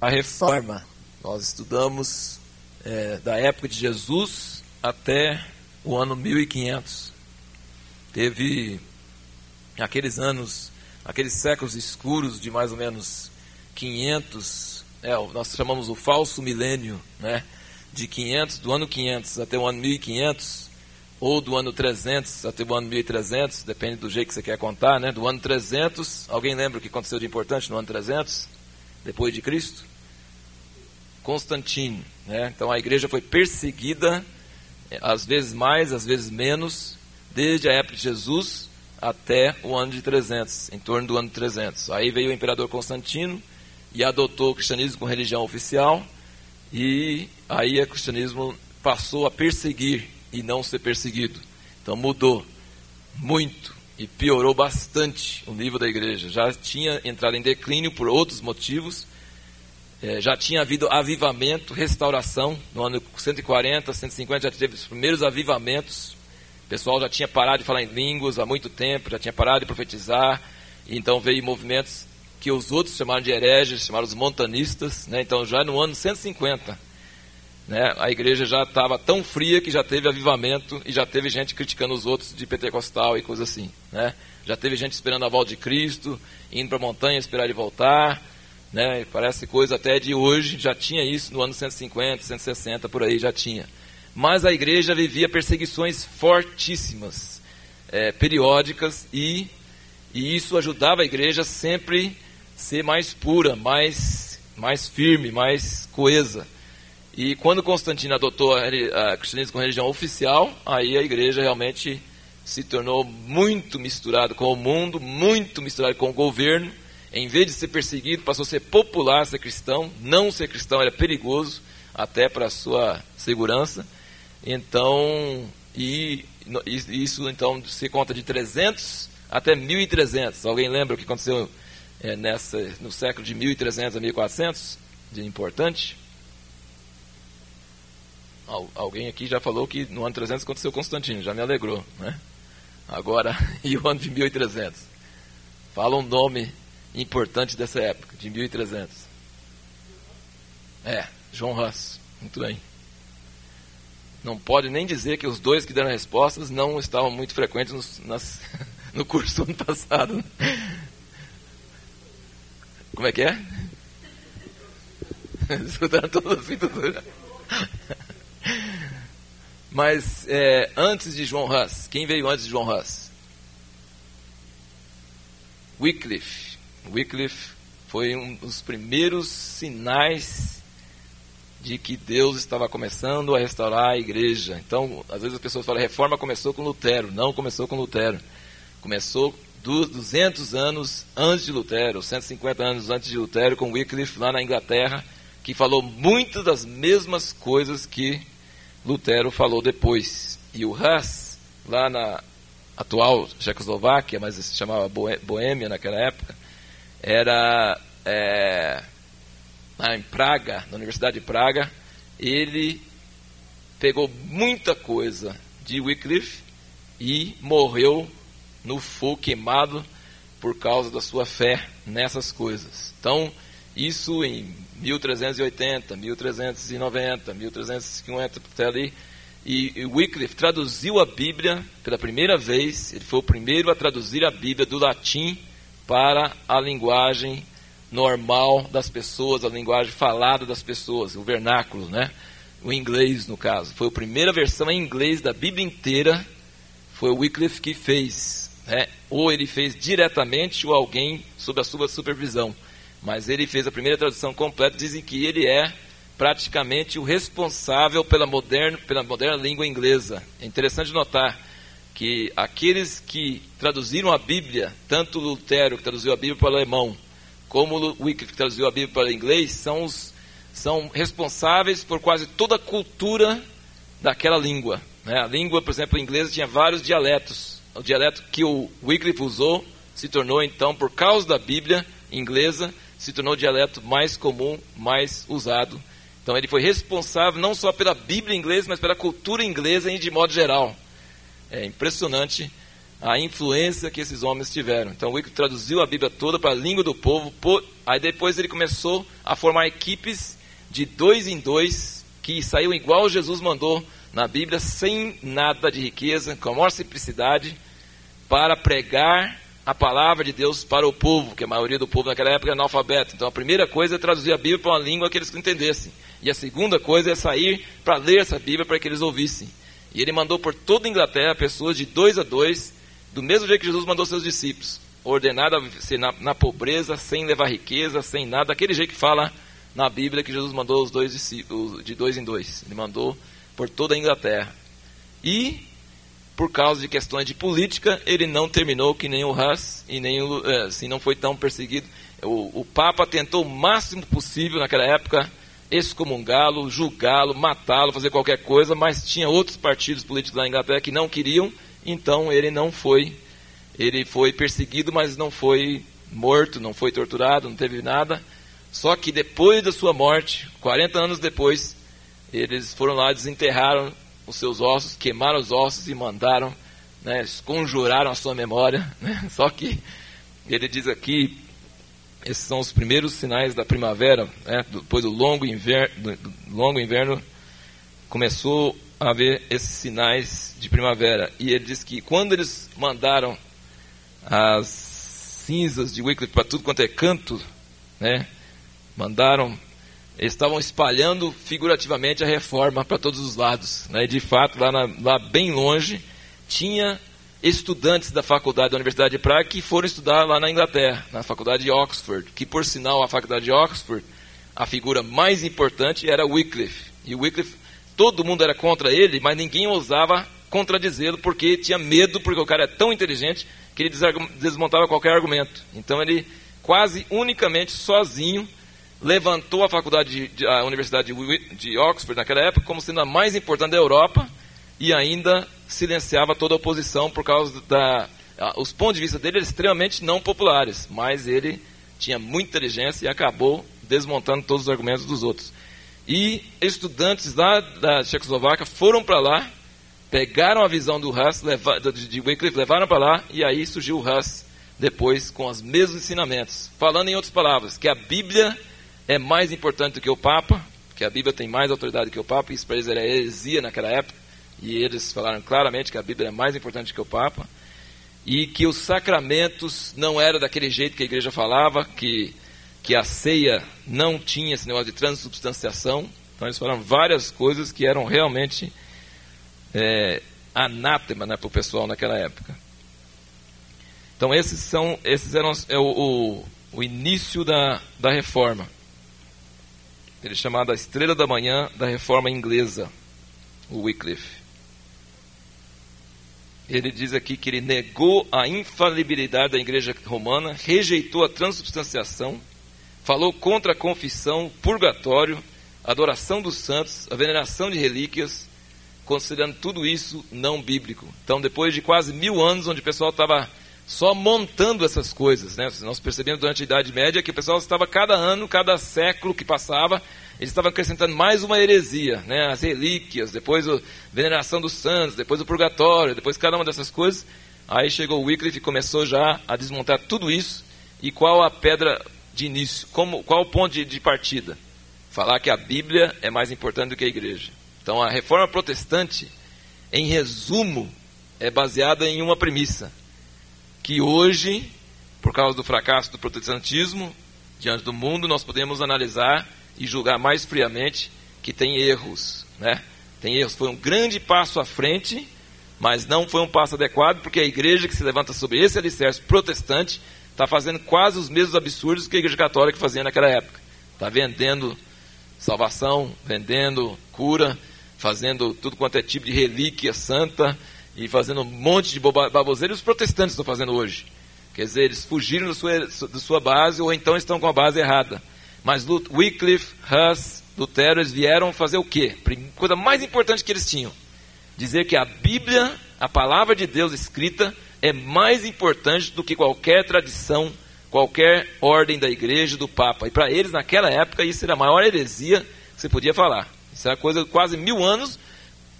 a reforma. Nós estudamos é, da época de Jesus até o ano 1500. Teve aqueles anos, aqueles séculos escuros de mais ou menos 500, é, nós chamamos o falso milênio, né? De 500, do ano 500 até o ano 1500, ou do ano 300 até o ano 1300, depende do jeito que você quer contar, né? Do ano 300, alguém lembra o que aconteceu de importante no ano 300, depois de Cristo? Constantino, né? Então a igreja foi perseguida, é, às vezes mais, às vezes menos, desde a época de Jesus até o ano de 300, em torno do ano 300. Aí veio o imperador Constantino e adotou o cristianismo como religião oficial, e aí o cristianismo passou a perseguir e não ser perseguido. Então mudou muito e piorou bastante o nível da igreja. Já tinha entrado em declínio por outros motivos, é, já tinha havido avivamento, restauração. No ano 140, 150 já teve os primeiros avivamentos. O pessoal já tinha parado de falar em línguas há muito tempo, já tinha parado de profetizar. Então veio movimentos que os outros chamaram de hereges, chamaram os montanistas. Né? Então já no ano 150 né, a igreja já estava tão fria que já teve avivamento e já teve gente criticando os outros de pentecostal e coisa assim. Né? Já teve gente esperando a volta de Cristo, indo para a montanha esperar ele voltar. Né? Parece coisa até de hoje, já tinha isso no ano 150, 160, por aí já tinha. Mas a igreja vivia perseguições fortíssimas, é, periódicas, e, e isso ajudava a igreja sempre ser mais pura, mais, mais firme, mais coesa. E quando Constantino adotou a, cristianismo como religião oficial, aí a igreja realmente se tornou muito misturada com o mundo, muito misturada com o governo. Em vez de ser perseguido, passou a ser popular ser cristão. Não ser cristão era perigoso, até para a sua segurança. Então, e, e isso então se conta de 300 até 1300. Alguém lembra o que aconteceu é, nessa, no século de 1300 a 1400? De importante? Alguém aqui já falou que no ano 300 aconteceu Constantino, já me alegrou, né? Agora, e o ano de 1300? Fala um nome importante dessa época, de 1300. É, João Hus, muito bem. Não pode nem dizer que os dois que deram respostas não estavam muito frequentes nos, nas, no curso do ano passado. Né? Como é que é? Escutaram todos os mas é, antes de João Hus, quem veio antes de João Hus? Wycliffe. Wycliffe foi um dos primeiros sinais de que Deus estava começando a restaurar a igreja. Então, às vezes as pessoas falam, a reforma começou com Lutero. Não começou com Lutero. Começou 200 anos antes de Lutero, 150 anos antes de Lutero, com Wycliffe lá na Inglaterra, que falou muitas das mesmas coisas que Lutero falou depois. E o Hus, lá na atual Tchecoslováquia, mas se chamava Boêmia naquela época, era é, em Praga, na Universidade de Praga, ele pegou muita coisa de Wycliffe e morreu no fogo queimado por causa da sua fé nessas coisas. Então, isso em 1380, 1390, 1350, até ali. E, e Wycliffe traduziu a Bíblia pela primeira vez, ele foi o primeiro a traduzir a Bíblia do latim para a linguagem normal das pessoas, a linguagem falada das pessoas, o vernáculo, né? O inglês, no caso. Foi a primeira versão em inglês da Bíblia inteira, foi o Wycliffe que fez. Né? Ou ele fez diretamente ou alguém sob a sua supervisão mas ele fez a primeira tradução completa, dizem que ele é praticamente o responsável pela moderna, pela moderna língua inglesa. É interessante notar que aqueles que traduziram a Bíblia, tanto Lutero, que traduziu a Bíblia para o alemão, como Wycliffe, que traduziu a Bíblia para o inglês, são, os, são responsáveis por quase toda a cultura daquela língua. Né? A língua, por exemplo, inglesa tinha vários dialetos. O dialeto que o Wycliffe usou se tornou, então, por causa da Bíblia inglesa, se tornou o dialeto mais comum, mais usado. Então ele foi responsável não só pela Bíblia inglesa, mas pela cultura inglesa de modo geral. É impressionante a influência que esses homens tiveram. Então Wycliffe traduziu a Bíblia toda para a língua do povo, aí depois ele começou a formar equipes de dois em dois que saíam igual Jesus mandou na Bíblia, sem nada de riqueza, com a maior simplicidade, para pregar a palavra de Deus para o povo, que a maioria do povo naquela época era analfabeto. Então a primeira coisa é traduzir a Bíblia para uma língua que eles entendessem. E a segunda coisa é sair para ler essa Bíblia para que eles ouvissem. E ele mandou por toda a Inglaterra pessoas de dois a dois do mesmo jeito que Jesus mandou seus discípulos, ordenado a ser na, na, pobreza, sem levar riqueza, sem nada, daquele jeito que fala na Bíblia que Jesus mandou os dois discípulos, de dois em dois. Ele mandou por toda a Inglaterra. E, por causa de questões de política, ele não terminou que nem o Haas e nem o, é, assim, não foi tão perseguido. O, o Papa tentou o máximo possível naquela época excomungá-lo, julgá-lo, matá-lo, fazer qualquer coisa, mas tinha outros partidos políticos na Inglaterra que não queriam então ele não foi, ele foi perseguido, mas não foi morto, não foi torturado, não teve nada. Só que depois da sua morte, 40 anos depois, eles foram lá, desenterraram os seus ossos, queimaram os ossos e mandaram, né, conjuraram a sua memória. Né? Só que ele diz aqui, esses são os primeiros sinais da primavera, né, depois do longo inverno, do longo inverno começou haver esses sinais de primavera. E ele diz que quando eles mandaram as cinzas de Wycliffe para tudo quanto é canto, né, mandaram, eles estavam espalhando figurativamente a reforma para todos os lados. Né, e de fato, lá, na, lá bem longe, tinha estudantes da faculdade da Universidade de Praga que foram estudar lá na Inglaterra, na faculdade de Oxford, que por sinal a faculdade de Oxford, a figura mais importante era Wycliffe. E Wycliffe todo mundo era contra ele, mas ninguém ousava contradizê-lo porque tinha medo, porque o cara é tão inteligente que ele desmontava qualquer argumento. Então ele quase unicamente sozinho levantou a faculdade de, a Universidade de Oxford naquela época como sendo a mais importante da Europa e ainda silenciava toda a oposição por causa da os pontos de vista dele eram extremamente não populares, mas ele tinha muita inteligência e acabou desmontando todos os argumentos dos outros. E estudantes lá da Tchecoslováquia foram para lá, pegaram a visão do Huss, de Wycliffe, levaram para lá, e aí surgiu o Huss depois com os mesmos ensinamentos. Falando em outras palavras, que a Bíblia é mais importante do que o Papa, que a Bíblia tem mais autoridade que o Papa, isso para eles era heresia naquela época, e eles falaram claramente que a Bíblia é mais importante que o Papa, e que os sacramentos não eram daquele jeito que a igreja falava, que que a ceia não tinha esse negócio de transubstanciação. Então eles falaram várias coisas que eram realmente é, anátema né, para o pessoal naquela época. Então esses são, esses eram é, o, o, o início da, da reforma. Ele é chamado a estrela da manhã da reforma inglesa, o Wycliffe. Ele diz aqui que ele negou a infalibilidade da igreja romana, rejeitou a transubstanciação falou contra a confissão, purgatório, adoração dos santos, a veneração de relíquias, considerando tudo isso não bíblico. Então, depois de quase mil anos, onde o pessoal estava só montando essas coisas, né? nós percebemos durante a Idade Média que o pessoal estava cada ano, cada século que passava, eles estavam acrescentando mais uma heresia, né? as relíquias, depois a veneração dos santos, depois o purgatório, depois cada uma dessas coisas. Aí chegou o Wycliffe e começou já a desmontar tudo isso. E qual a pedra de início, como, qual o ponto de, de partida? Falar que a Bíblia é mais importante do que a igreja. Então, a reforma protestante, em resumo, é baseada em uma premissa: que hoje, por causa do fracasso do protestantismo, diante do mundo, nós podemos analisar e julgar mais friamente que tem erros, né? Tem erros. Foi um grande passo à frente, mas não foi um passo adequado, porque a igreja que se levanta sobre esse alicerce protestante está fazendo quase os mesmos absurdos que a Igreja Católica fazia naquela época. Está vendendo salvação, vendendo cura, fazendo tudo quanto é tipo de relíquia santa e fazendo um monte de baboseira. Os protestantes estão fazendo hoje. Quer dizer, eles fugiram da sua, da sua base ou então estão com a base errada. Mas Wycliffe, Huss, Lutero, eles vieram fazer o quê? Coisa mais importante que eles tinham. Dizer que a Bíblia, a palavra de Deus escrita, é mais importante do que qualquer tradição, qualquer ordem da igreja, do Papa. E para eles, naquela época, isso era a maior heresia que você podia falar. Isso era coisa de quase mil anos.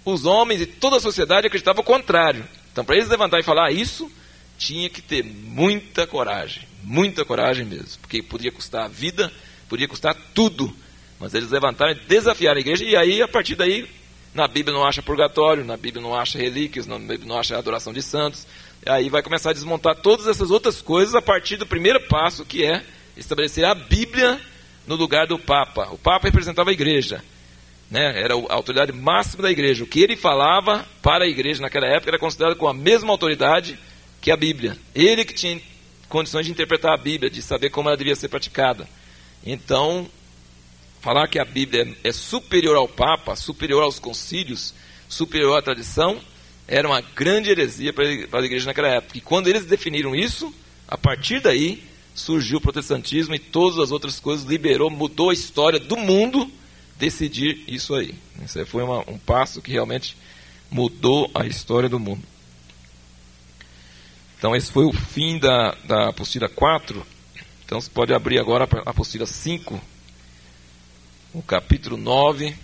Os homens e toda a sociedade acreditavam o contrário. Então, para eles levantar e falar isso, tinha que ter muita coragem, muita coragem mesmo, porque podia custar a vida, podia custar tudo. Mas eles levantaram e desafiaram a igreja, e aí, a partir daí, na Bíblia não acha purgatório, na Bíblia não acha relíquias, na Bíblia não acha adoração de santos. Aí vai começar a desmontar todas essas outras coisas a partir do primeiro passo, que é estabelecer a Bíblia no lugar do Papa. O Papa representava a igreja né, era a autoridade máxima da igreja. O que ele falava para a igreja naquela época era considerado com a mesma autoridade que a Bíblia. Ele que tinha condições de interpretar a Bíblia, de saber como ela devia ser praticada. Então, falar que a Bíblia é superior ao Papa, superior aos concílios, superior à tradição, era uma grande heresia para a igreja naquela época. E quando eles definiram isso, a partir daí surgiu o protestantismo e todas as outras coisas, liberou, mudou a história do mundo decidir isso aí. Isso aí foi uma, um passo que realmente mudou a história do mundo. Então, esse foi o fim da, da apostila 4. Então, você pode abrir agora a apostila 5, o capítulo 9.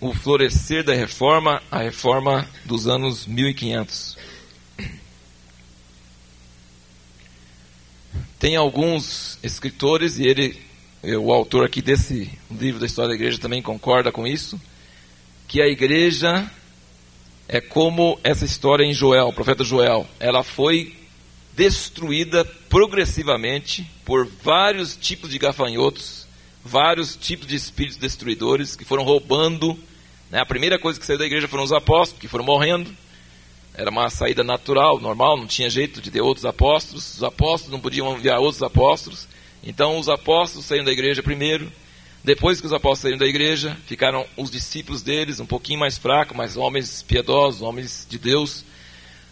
O florescer da reforma, a reforma dos anos 1500. Tem alguns escritores, e ele o autor aqui desse livro da história da igreja também concorda com isso, que a igreja é como essa história em Joel, o profeta Joel, ela foi destruída progressivamente por vários tipos de gafanhotos, vários tipos de espíritos destruidores que foram roubando. Né? A primeira coisa que saiu da igreja foram os apóstolos, que foram morrendo. Era uma saída natural, normal, não tinha jeito de ter outros apóstolos. Os apóstolos não podiam enviar outros apóstolos. Então os apóstolos saíram da igreja primeiro. Depois que os apóstolos saíram da igreja, ficaram os discípulos deles, um pouquinho mais fracos, mas homens piedosos, homens de Deus.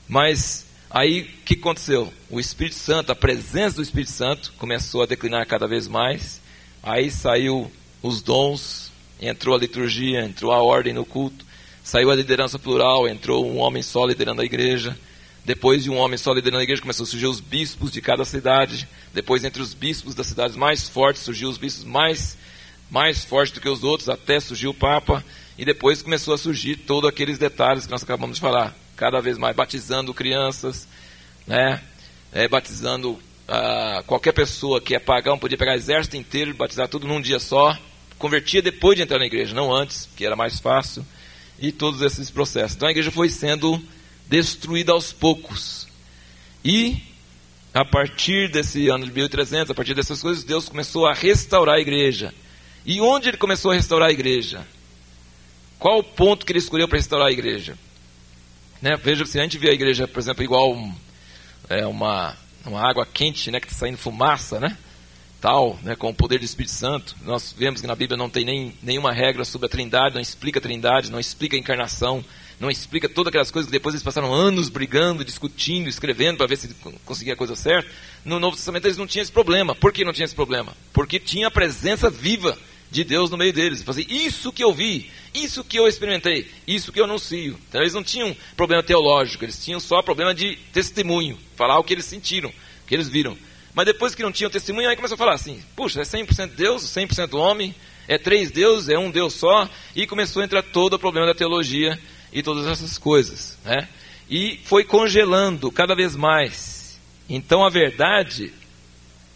Mas aí o que aconteceu? O Espírito Santo, a presença do Espírito Santo começou a declinar cada vez mais. Aí saiu os dons, entrou a liturgia, entrou a ordem no culto, saiu a liderança plural, entrou um homem só liderando a igreja. Depois de um homem só liderando a igreja, começou a surgir os bispos de cada cidade. Depois, entre os bispos das cidades mais fortes, surgiu os bispos mais, mais fortes do que os outros, até surgiu o Papa. E depois começou a surgir todos aqueles detalhes que nós acabamos de falar. Cada vez mais batizando crianças, né? É, batizando ah, qualquer pessoa que é pagão, podia pegar o exército inteiro, batizar tudo num dia só. Convertia depois de entrar na igreja, não antes, que era mais fácil. E todos esses processos. Então a igreja foi sendo destruída aos poucos. E a partir desse ano de 1300, a partir dessas coisas, Deus começou a restaurar a igreja. E onde ele começou a restaurar a igreja? Qual o ponto que ele escolheu para restaurar a igreja? Né? Veja, se a gente vê a igreja, por exemplo, igual é, uma, uma água quente, né, que está saindo fumaça, né? tal, né, com o poder do Espírito Santo. Nós vemos que na Bíblia não tem nem, nenhuma regra sobre a trindade, não explica a trindade, não explica a encarnação, não explica todas aquelas coisas que depois eles passaram anos brigando, discutindo, escrevendo para ver se conseguia a coisa certa. No Novo Testamento eles não tinham esse problema. Por que não tinha esse problema? Porque tinha a presença viva de Deus no meio deles. Fazer isso que eu vi, isso que eu experimentei, isso que eu anuncio. Então eles não tinham problema teológico, eles tinham só problema de testemunho, falar o que eles sentiram, o que eles viram. Mas depois que não tinham testemunho, aí começou a falar assim: puxa, é 100% Deus, 100% homem, é três deuses, é um Deus só, e começou a entrar todo o problema da teologia e todas essas coisas. Né? E foi congelando cada vez mais. Então a verdade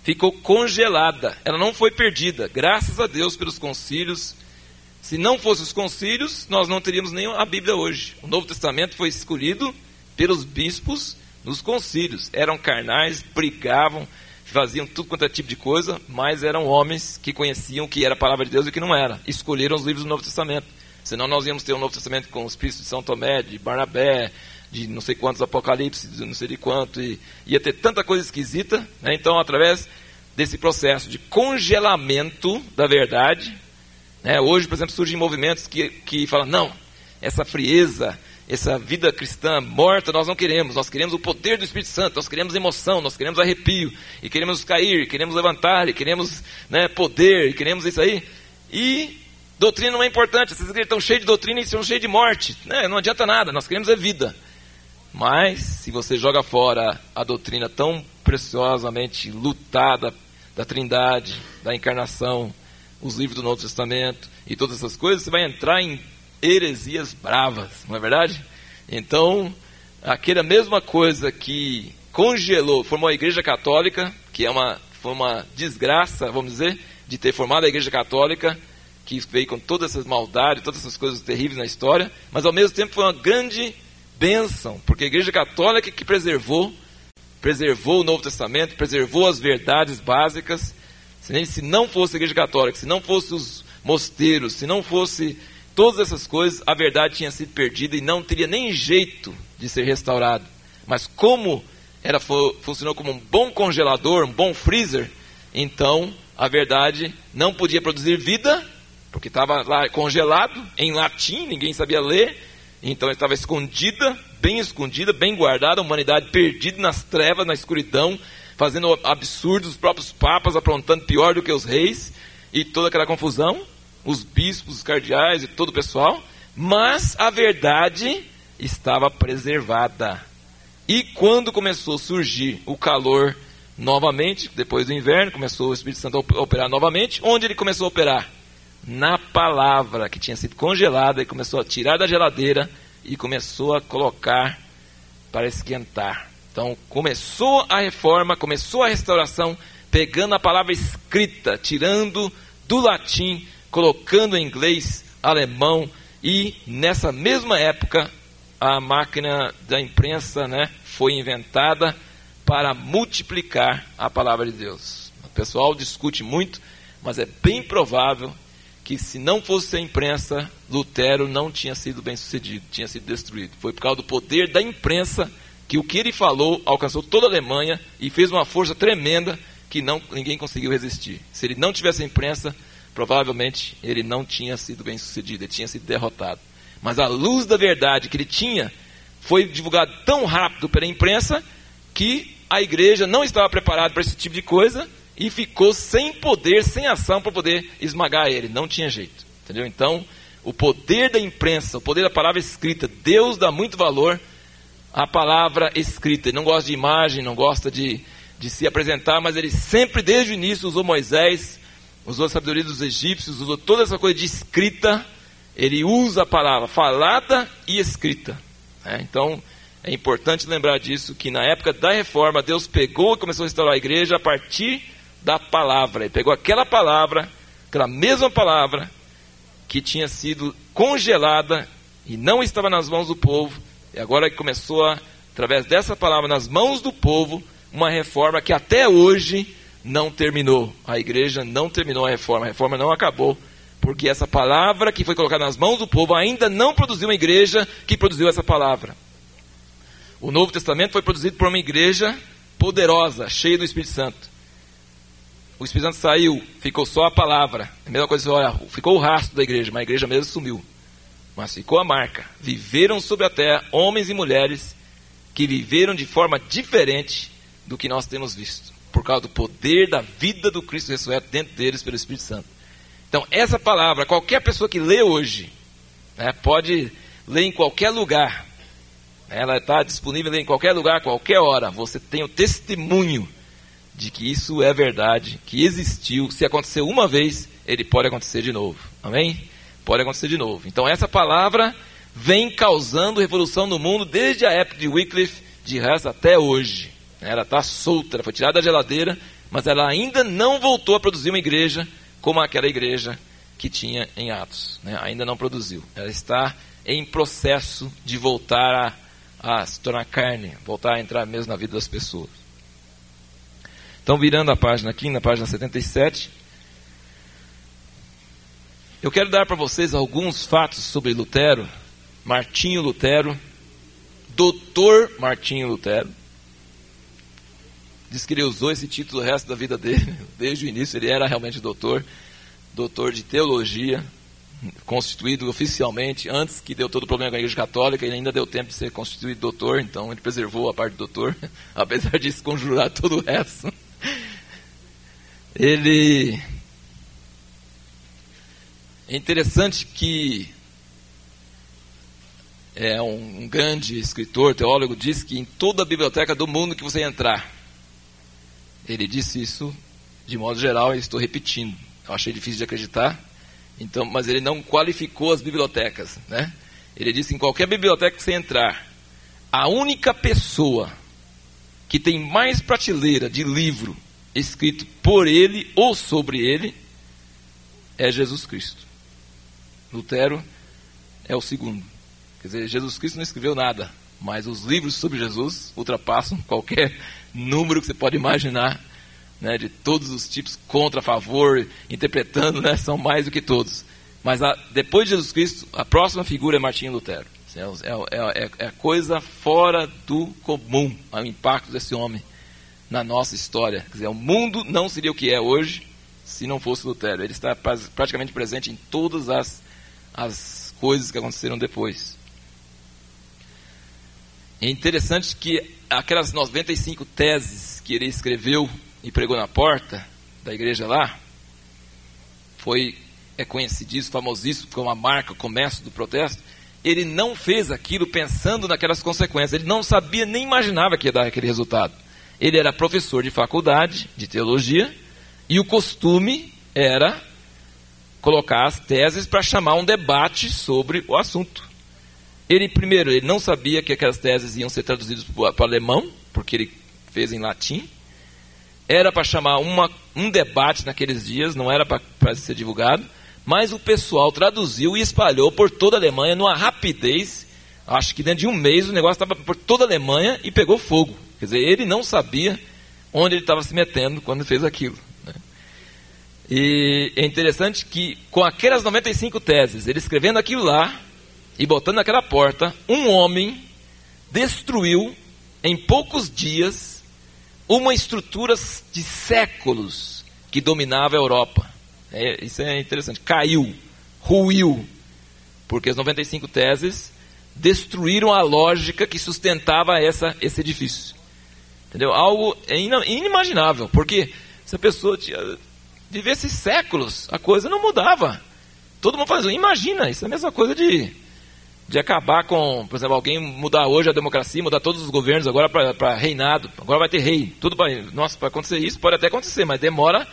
ficou congelada, ela não foi perdida, graças a Deus pelos concílios. Se não fossem os concílios, nós não teríamos nem a Bíblia hoje. O Novo Testamento foi escolhido pelos bispos nos concílios. Eram carnais, brigavam, faziam tudo quanto é tipo de coisa, mas eram homens que conheciam o que era a palavra de Deus e o que não era. Escolheram os livros do Novo Testamento. Senão nós íamos ter um Novo Testamento com os príncipes de São Tomé, de Barnabé, de não sei quantos Apocalipse, de não sei de quanto, e ia ter tanta coisa esquisita. Né? Então, através desse processo de congelamento da verdade, né? hoje, por exemplo, surgem movimentos que, que falam, não, essa frieza, essa vida cristã morta nós não queremos, nós queremos o poder do Espírito Santo, nós queremos emoção, nós queremos arrepio, e queremos cair, queremos levantar, e queremos né, poder, e queremos isso aí. E Doutrina não é importante, essas igrejas estão cheias de doutrina e estão cheias de morte. Né? Não adianta nada, nós queremos é vida. Mas, se você joga fora a doutrina tão preciosamente lutada da trindade, da encarnação, os livros do Novo Testamento e todas essas coisas, você vai entrar em heresias bravas, não é verdade? Então, aquela mesma coisa que congelou, formou a Igreja Católica, que é uma, foi uma desgraça, vamos dizer, de ter formado a Igreja Católica, que veio com todas essas maldades, todas essas coisas terríveis na história, mas ao mesmo tempo foi uma grande bênção, porque a Igreja Católica que preservou, preservou o Novo Testamento, preservou as verdades básicas. Se não fosse a Igreja Católica, se não fosse os mosteiros, se não fosse todas essas coisas, a verdade tinha sido perdida e não teria nem jeito de ser restaurado. Mas como era funcionou como um bom congelador, um bom freezer, então a verdade não podia produzir vida, porque estava lá congelado em latim, ninguém sabia ler, então estava escondida, bem escondida, bem guardada, a humanidade perdida nas trevas, na escuridão, fazendo absurdos, os próprios papas aprontando pior do que os reis e toda aquela confusão, os bispos, os cardeais e todo o pessoal, mas a verdade estava preservada. E quando começou a surgir o calor novamente, depois do inverno, começou o Espírito Santo a operar novamente, onde ele começou a operar? Na palavra que tinha sido congelada e começou a tirar da geladeira e começou a colocar para esquentar. Então começou a reforma, começou a restauração, pegando a palavra escrita, tirando do latim, colocando em inglês, alemão e nessa mesma época a máquina da imprensa, né, foi inventada para multiplicar a palavra de Deus. O pessoal discute muito, mas é bem provável que se não fosse a imprensa, Lutero não tinha sido bem sucedido, tinha sido destruído. Foi por causa do poder da imprensa que o que ele falou alcançou toda a Alemanha e fez uma força tremenda que não, ninguém conseguiu resistir. Se ele não tivesse a imprensa, provavelmente ele não tinha sido bem sucedido, ele tinha sido derrotado. Mas a luz da verdade que ele tinha foi divulgada tão rápido pela imprensa que a igreja não estava preparada para esse tipo de coisa e ficou sem poder, sem ação para poder esmagar ele. Não tinha jeito. Entendeu? Então, o poder da imprensa, o poder da palavra escrita, Deus dá muito valor à palavra escrita. Ele não gosta de imagem, não gosta de, de se apresentar, mas ele sempre, desde o início, usou Moisés, usou a sabedoria dos egípcios, usou toda essa coisa de escrita. Ele usa a palavra falada e escrita. Né? Então, é importante lembrar disso, que na época da reforma, Deus pegou e começou a restaurar a igreja a partir da palavra. Ele pegou aquela palavra, aquela mesma palavra, que tinha sido congelada e não estava nas mãos do povo, e agora começou, a, através dessa palavra, nas mãos do povo, uma reforma que até hoje não terminou. A igreja não terminou a reforma, a reforma não acabou, porque essa palavra que foi colocada nas mãos do povo ainda não produziu uma igreja que produziu essa palavra. O Novo Testamento foi produzido por uma igreja poderosa, cheia do Espírito Santo o Espírito Santo saiu, ficou só a palavra. A mesma coisa, olha, ficou o rastro da igreja, mas a igreja mesmo sumiu. Mas ficou a marca. Viveram sobre a terra homens e mulheres que viveram de forma diferente do que nós temos visto, por causa do poder da vida do Cristo ressurreto dentro deles pelo Espírito Santo. Então, essa palavra, qualquer pessoa que lê hoje, né, pode ler em qualquer lugar, ela está disponível em qualquer lugar, qualquer hora. Você tem o testemunho de que isso é verdade, que existiu. Se aconteceu uma vez, ele pode acontecer de novo. Amém? Pode acontecer de novo. Então essa palavra vem causando revolução no mundo desde a época de Wycliffe, de resto até hoje. Ela está solta, ela foi tirada da geladeira, mas ela ainda não voltou a produzir uma igreja como aquela igreja que tinha em Atos. Né? Ainda não produziu. Ela está em processo de voltar a, a se tornar carne, voltar a entrar mesmo na vida das pessoas. Então, virando a página aqui, na página 77, eu quero dar para vocês alguns fatos sobre Lutero, Martinho Lutero, Doutor Martinho Lutero. Diz que ele usou esse título o resto da vida dele, desde o início ele era realmente doutor, doutor de teologia, constituído oficialmente, antes que deu todo o problema com a Igreja Católica, ele ainda deu tempo de ser constituído doutor, então ele preservou a parte do doutor, apesar de conjurar todo o resto ele é interessante que é um, grande escritor, teólogo, diz que em toda a biblioteca do mundo que você entrar, ele disse isso de modo geral, e estou repetindo. Eu achei difícil de acreditar, então, mas ele não qualificou as bibliotecas, né? Ele disse: em qualquer biblioteca que você entrar, a única pessoa que tem mais prateleira de livro escrito por ele ou sobre ele é Jesus Cristo. Lutero é o segundo. Quer dizer, Jesus Cristo não escreveu nada, mas os livros sobre Jesus ultrapassam qualquer número que você pode imaginar, né, de todos os tipos, contra, a favor, interpretando, né, são mais do que todos. Mas a, depois de Jesus Cristo, a próxima figura é Martinho Lutero. É, é, é, é coisa fora do comum o impacto desse homem na nossa história. Quer dizer, o mundo não seria o que é hoje se não fosse Lutero. Ele está praticamente presente em todas as, as coisas que aconteceram depois. É interessante que aquelas 95 teses que ele escreveu e pregou na porta da igreja lá, foi é conhecidíssimo, famosíssimo, como a marca, o comércio do protesto. Ele não fez aquilo pensando naquelas consequências. Ele não sabia nem imaginava que ia dar aquele resultado. Ele era professor de faculdade de teologia e o costume era colocar as teses para chamar um debate sobre o assunto. Ele, primeiro, ele não sabia que aquelas teses iam ser traduzidas para o alemão, porque ele fez em latim. Era para chamar uma, um debate naqueles dias, não era para ser divulgado. Mas o pessoal traduziu e espalhou por toda a Alemanha numa rapidez. Acho que dentro de um mês o negócio estava por toda a Alemanha e pegou fogo. Quer dizer, ele não sabia onde ele estava se metendo quando fez aquilo. Né? E é interessante que, com aquelas 95 teses, ele escrevendo aquilo lá, e botando naquela porta, um homem destruiu em poucos dias uma estrutura de séculos que dominava a Europa. É, isso é interessante. Caiu, ruiu, porque as 95 teses destruíram a lógica que sustentava essa, esse edifício. Entendeu? Algo inimaginável, porque se a pessoa tinha, vivesse séculos, a coisa não mudava. Todo mundo faz, imagina, isso é a mesma coisa de de acabar com, por exemplo, alguém mudar hoje a democracia, mudar todos os governos agora para reinado, agora vai ter rei. Tudo para, nossa, para acontecer isso pode até acontecer, mas demora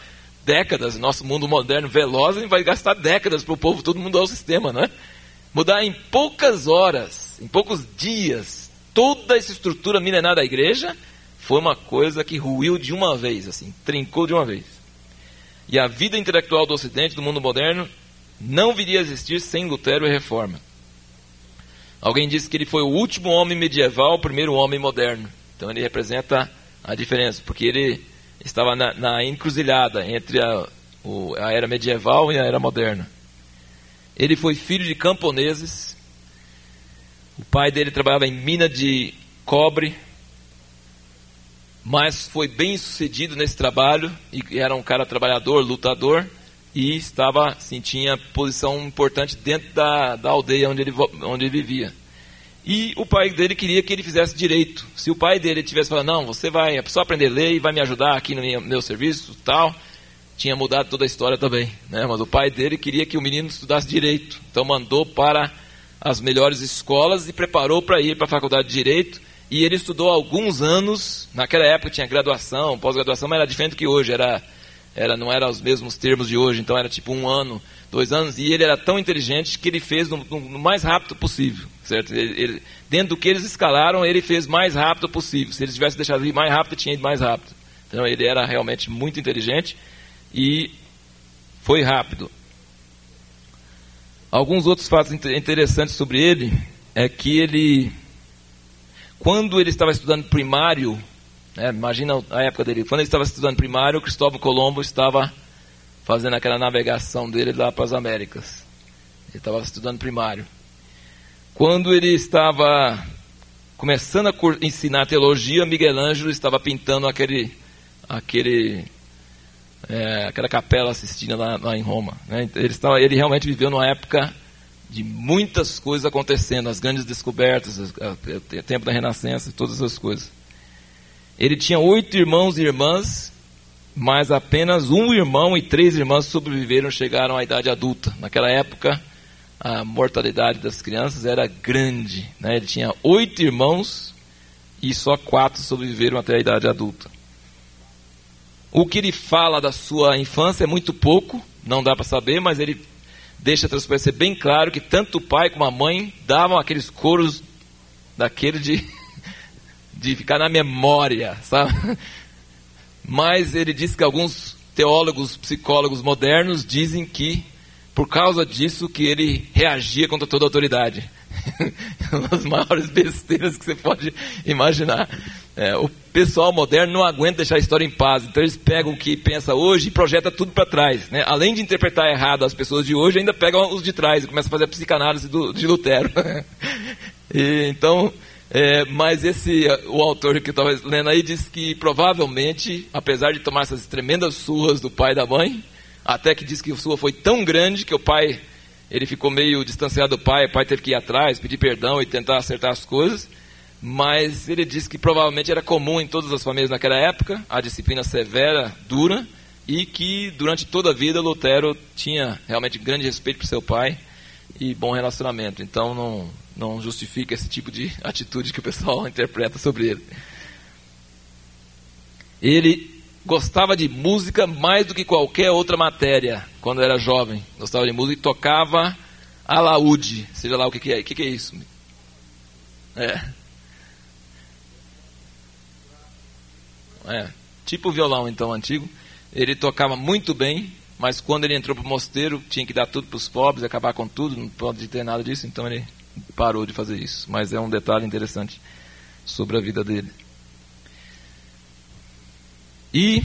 décadas. Nosso mundo moderno veloz vai gastar décadas para o povo todo mudar o sistema, né? Mudar em poucas horas, em poucos dias, toda essa estrutura milenar da igreja foi uma coisa que ruiu de uma vez, assim, trincou de uma vez. E a vida intelectual do Ocidente, do mundo moderno, não viria a existir sem Lutero e Reforma. Alguém disse que ele foi o último homem medieval, o primeiro homem moderno. Então ele representa a diferença, porque ele estava na, na encruzilhada entre a, o, a era medieval e a era moderna. Ele foi filho de camponeses. O pai dele trabalhava em mina de cobre, mas foi bem sucedido nesse trabalho e era um cara trabalhador, lutador e estava, sim, tinha posição importante dentro da, da aldeia onde ele, onde ele vivia. E o pai dele queria que ele fizesse direito. Se o pai dele tivesse falado, não, você vai é só aprender lei e vai me ajudar aqui no meu, meu serviço, tal, tinha mudado toda a história também. Né? Mas o pai dele queria que o menino estudasse direito. Então mandou para as melhores escolas e preparou para ir para a faculdade de direito. E ele estudou alguns anos. Naquela época tinha graduação, pós-graduação, mas era diferente do que hoje. Era era, não era os mesmos termos de hoje, então era tipo um ano, dois anos, e ele era tão inteligente que ele fez no, no mais rápido possível, certo? Ele, ele, dentro do que eles escalaram, ele fez mais rápido possível. Se eles tivessem deixado ir mais rápido, tinha ido mais rápido. Então ele era realmente muito inteligente e foi rápido. Alguns outros fatos interessantes sobre ele é que ele, quando ele estava estudando primário, é, imagina a época dele. Quando ele estava estudando primário, Cristóvão Colombo estava fazendo aquela navegação dele lá para as Américas. Ele estava estudando primário. Quando ele estava começando a ensinar teologia, Miguel Ângelo estava pintando aquele, aquele, é, aquela capela assistindo lá, lá em Roma. Né? Ele, estava, ele realmente viveu numa época de muitas coisas acontecendo, as grandes descobertas, o tempo da Renascença, todas as coisas. Ele tinha oito irmãos e irmãs, mas apenas um irmão e três irmãs sobreviveram, chegaram à idade adulta. Naquela época, a mortalidade das crianças era grande. Né? Ele tinha oito irmãos e só quatro sobreviveram até a idade adulta. O que ele fala da sua infância é muito pouco, não dá para saber, mas ele deixa transparecer bem claro que tanto o pai como a mãe davam aqueles coros daquele de, de ficar na memória, sabe? Mas ele diz que alguns teólogos, psicólogos modernos dizem que por causa disso que ele reagia contra toda autoridade. Uma das maiores besteiras que você pode imaginar. É, o pessoal moderno não aguenta deixar a história em paz, então eles pegam o que pensa hoje e projeta tudo para trás. Né? Além de interpretar errado as pessoas de hoje, ainda pegam os de trás e começam a fazer a psicanálise do, de Lutero. e, então, é, mas esse, o autor que estava lendo aí diz que provavelmente, apesar de tomar essas tremendas surras do pai e da mãe, até que diz que a sua foi tão grande que o pai, ele ficou meio distanciado do pai, o pai teve que ir atrás, pedir perdão e tentar acertar as coisas mas ele disse que provavelmente era comum em todas as famílias naquela época a disciplina severa, dura, e que durante toda a vida Lutero tinha realmente grande respeito por seu pai e bom relacionamento. Então não, não justifica esse tipo de atitude que o pessoal interpreta sobre ele. Ele gostava de música mais do que qualquer outra matéria quando era jovem. Gostava de música e tocava alaúde, seja lá o que, que é. O que, que é isso? É. É, tipo violão então antigo. Ele tocava muito bem, mas quando ele entrou para o mosteiro, tinha que dar tudo para os pobres, acabar com tudo, não pode ter nada disso, então ele parou de fazer isso. Mas é um detalhe interessante sobre a vida dele. E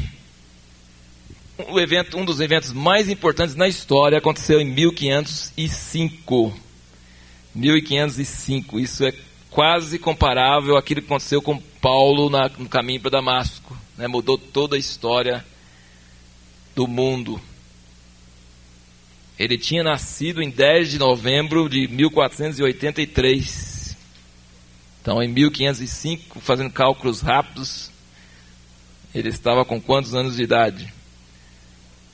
o evento, um dos eventos mais importantes na história aconteceu em 1505. 1505. Isso é quase comparável àquilo que aconteceu com Paulo na, no caminho para Damasco. Né? Mudou toda a história do mundo. Ele tinha nascido em 10 de novembro de 1483. Então, em 1505, fazendo cálculos rápidos, ele estava com quantos anos de idade?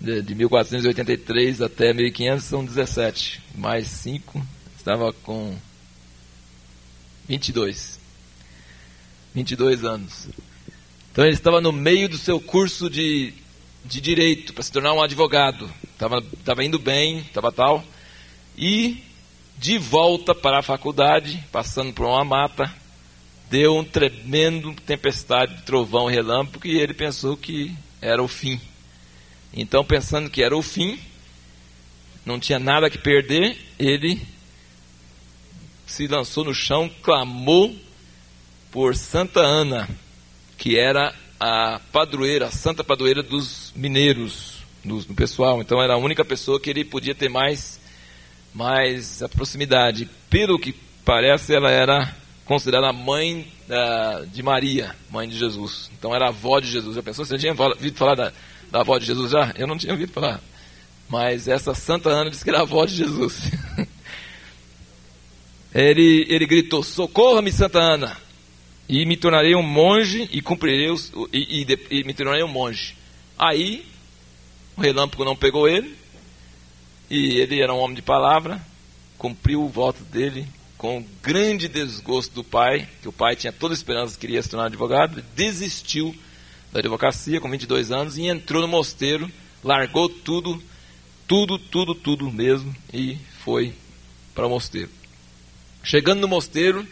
De, de 1483 até 1500 são 17. Mais 5, estava com 22. 22 anos. Então ele estava no meio do seu curso de, de direito para se tornar um advogado. Estava indo bem, estava tal. E de volta para a faculdade, passando por uma mata, deu um tremendo tempestade de trovão relâmpago e ele pensou que era o fim. Então, pensando que era o fim, não tinha nada que perder, ele se lançou no chão, clamou por Santa Ana, que era a padroeira, a santa padroeira dos mineiros, do, do pessoal. Então era a única pessoa que ele podia ter mais, mais a proximidade. Pelo que parece, ela era considerada mãe da, de Maria, mãe de Jesus. Então era a avó de Jesus. Já pensou? Você tinha ouvido falar da, da avó de Jesus já? Eu não tinha ouvido falar. Mas essa Santa Ana disse que era a avó de Jesus. ele, ele gritou: Socorra-me, Santa Ana, e me tornarei um monge e cumprirei os, e, e, e, me tornarei um monge. Aí o relâmpago não pegou ele, e ele era um homem de palavra, cumpriu o voto dele com grande desgosto do pai, que o pai tinha toda a esperança que queria se tornar advogado, desistiu da advocacia com 22 anos e entrou no mosteiro, largou tudo, tudo, tudo, tudo mesmo e foi para o mosteiro. Chegando no mosteiro,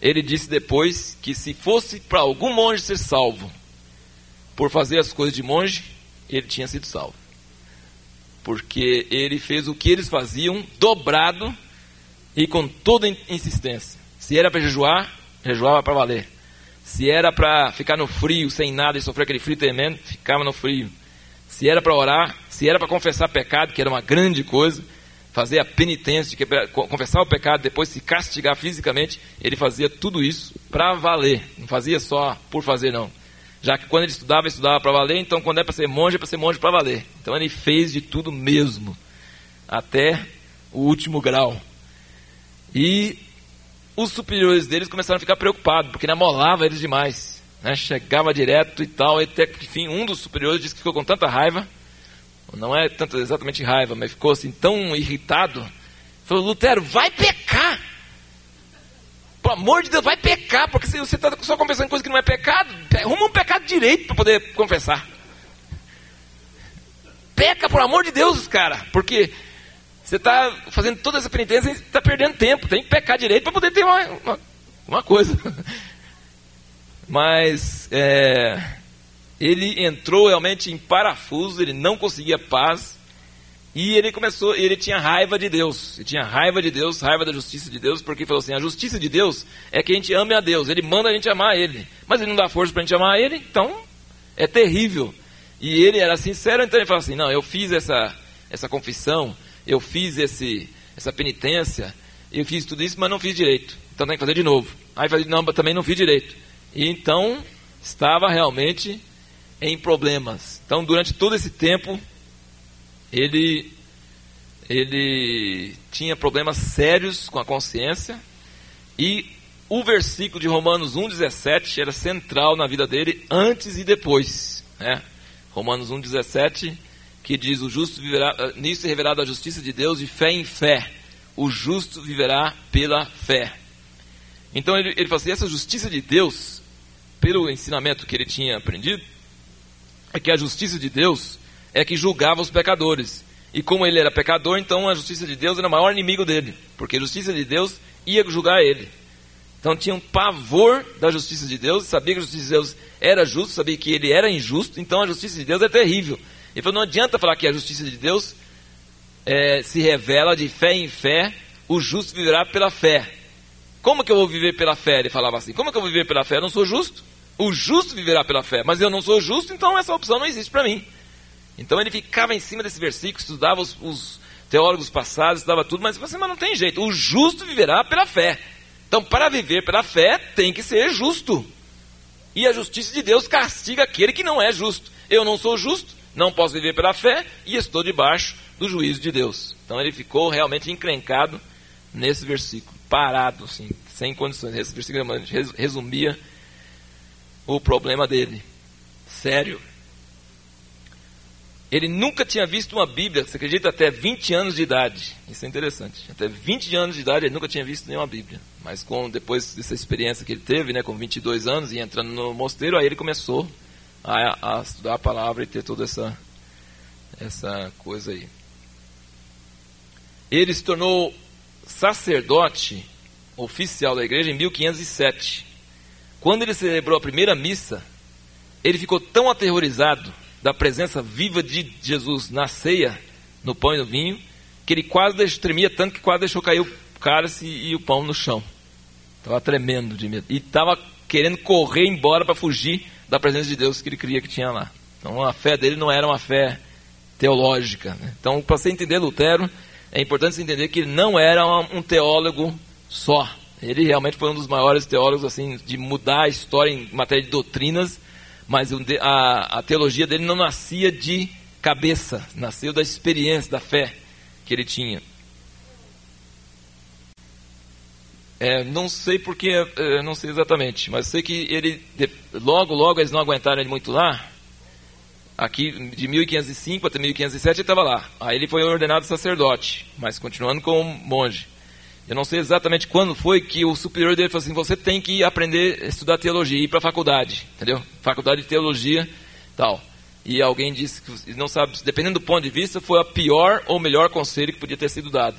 ele disse depois que se fosse para algum monge ser salvo por fazer as coisas de monge, ele tinha sido salvo. Porque ele fez o que eles faziam dobrado e com toda insistência. Se era para jejuar, jejuava para valer. Se era para ficar no frio, sem nada e sofrer aquele frio tremendo, ficava no frio. Se era para orar, se era para confessar pecado, que era uma grande coisa, fazer a penitência, de confessar o pecado, depois se castigar fisicamente, ele fazia tudo isso para valer. Não fazia só por fazer, não. Já que quando ele estudava, ele estudava para valer, então quando é para ser monge, é para ser monge para valer. Então ele fez de tudo mesmo, até o último grau. E os superiores deles começaram a ficar preocupados, porque namolava eles demais. Né? Chegava direto e tal, e até que, enfim, um dos superiores disse que ficou com tanta raiva não é tanto exatamente raiva, mas ficou assim tão irritado. Falou, Lutero, vai pecar. Pelo amor de Deus, vai pecar, porque você está só confessando coisa que não é pecado, arruma um pecado direito para poder confessar. Peca, por amor de Deus, cara, porque Você está fazendo toda essa penitência e está perdendo tempo. Tem que pecar direito para poder ter uma, uma, uma coisa. Mas é, ele entrou realmente em parafuso, ele não conseguia paz. E ele começou, ele tinha raiva de Deus. Ele tinha raiva de Deus, raiva da justiça de Deus, porque falou assim: a justiça de Deus é que a gente ame a Deus. Ele manda a gente amar Ele. Mas ele não dá força para a gente amar Ele, então é terrível. E ele era sincero, então ele falou assim: não, eu fiz essa, essa confissão, eu fiz esse, essa penitência, eu fiz tudo isso, mas não fiz direito. Então tem que fazer de novo. Aí falei: não, também não fiz direito. E então estava realmente em problemas. Então durante todo esse tempo ele ele tinha problemas sérios com a consciência e o versículo de Romanos 1,17 era central na vida dele antes e depois. Né? Romanos 1,17 que diz: O justo viverá, eh, nisso é revelada a justiça de Deus de fé em fé. O justo viverá pela fé. Então ele, ele fala assim: essa justiça de Deus, pelo ensinamento que ele tinha aprendido, é que a justiça de Deus é que julgava os pecadores. E como ele era pecador, então a justiça de Deus era o maior inimigo dele, porque a justiça de Deus ia julgar ele. Então tinha um pavor da justiça de Deus, sabia que a justiça de Deus era justa, sabia que ele era injusto, então a justiça de Deus é terrível. Ele falou: não adianta falar que a justiça de Deus é, se revela de fé em fé, o justo viverá pela fé. Como que eu vou viver pela fé? Ele falava assim: como que eu vou viver pela fé? Eu não sou justo. O justo viverá pela fé, mas eu não sou justo, então essa opção não existe para mim. Então ele ficava em cima desse versículo, estudava os, os teólogos passados, estudava tudo, mas você, mas não tem jeito. O justo viverá pela fé. Então, para viver pela fé, tem que ser justo. E a justiça de Deus castiga aquele que não é justo. Eu não sou justo, não posso viver pela fé e estou debaixo do juízo de Deus. Então ele ficou realmente encrencado nesse versículo, parado, assim, sem condições. Esse versículo resumia o problema dele. Sério. Ele nunca tinha visto uma Bíblia, você acredita, até 20 anos de idade. Isso é interessante. Até 20 anos de idade ele nunca tinha visto nenhuma Bíblia. Mas com depois dessa experiência que ele teve, né, com 22 anos e entrando no mosteiro, aí ele começou a, a estudar a palavra e ter toda essa, essa coisa aí. Ele se tornou sacerdote oficial da igreja em 1507. Quando ele celebrou a primeira missa, ele ficou tão aterrorizado da presença viva de Jesus na ceia, no pão e no vinho, que ele quase tremia tanto que quase deixou cair o cálice e o pão no chão. Estava tremendo de medo. E estava querendo correr embora para fugir da presença de Deus que ele cria que tinha lá. Então a fé dele não era uma fé teológica. Né? Então, para você entender Lutero, é importante você entender que ele não era um teólogo só. Ele realmente foi um dos maiores teólogos assim de mudar a história em matéria de doutrinas, mas a, a teologia dele não nascia de cabeça, nasceu da experiência, da fé que ele tinha. É, não sei porque, é, não sei exatamente, mas sei que ele, logo, logo eles não aguentaram ele muito lá. Aqui, de 1505 até 1507 ele estava lá. Aí ele foi ordenado sacerdote, mas continuando como monge. Eu não sei exatamente quando foi que o superior dele falou assim: você tem que aprender estudar teologia, ir para a faculdade, entendeu? Faculdade de teologia, tal. E alguém disse que não sabe, dependendo do ponto de vista, foi a pior ou melhor conselho que podia ter sido dado.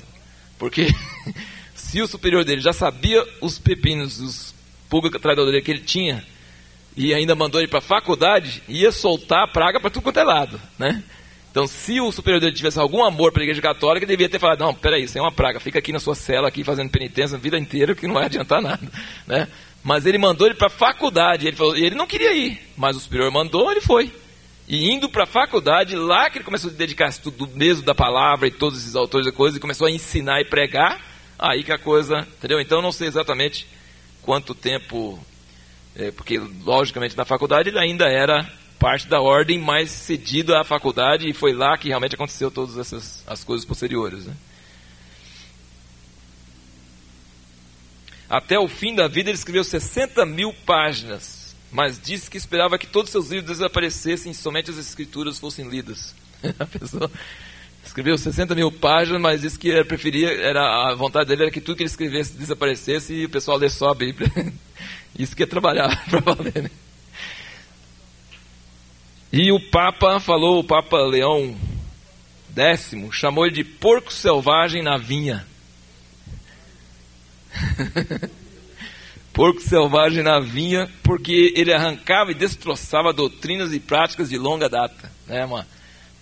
Porque se o superior dele já sabia os pepinos, os pulgas orelha que ele tinha, e ainda mandou ele para a faculdade, ia soltar a praga para tudo quanto é lado, né? Então, se o superior dele tivesse algum amor pela igreja católica, ele devia ter falado, não, peraí, isso é uma praga, fica aqui na sua cela, aqui fazendo penitência a vida inteira, que não vai adiantar nada, né? Mas ele mandou ele para a faculdade, ele falou, ele não queria ir, mas o superior mandou, ele foi. E indo para a faculdade, lá que ele começou a dedicar a estudo mesmo da palavra e todos esses autores e coisas, e começou a ensinar e pregar, aí que a coisa, entendeu? Então não sei exatamente quanto tempo, é, porque logicamente na faculdade ele ainda era parte da ordem, mas cedido à faculdade, e foi lá que realmente aconteceu todas essas as coisas posteriores. Né? Até o fim da vida ele escreveu 60 mil páginas, mas disse que esperava que todos os seus livros desaparecessem e somente as escrituras fossem lidas. A pessoa Escreveu 60 mil páginas, mas disse que preferia, era, a vontade dele era que tudo que ele escrevesse desaparecesse e o pessoal lê só a Bíblia. Isso que é trabalhar para valer. Né? E o Papa falou, o Papa Leão Décimo chamou ele de porco selvagem na vinha. porco selvagem na vinha, porque ele arrancava e destroçava doutrinas e práticas de longa data. Né, uma,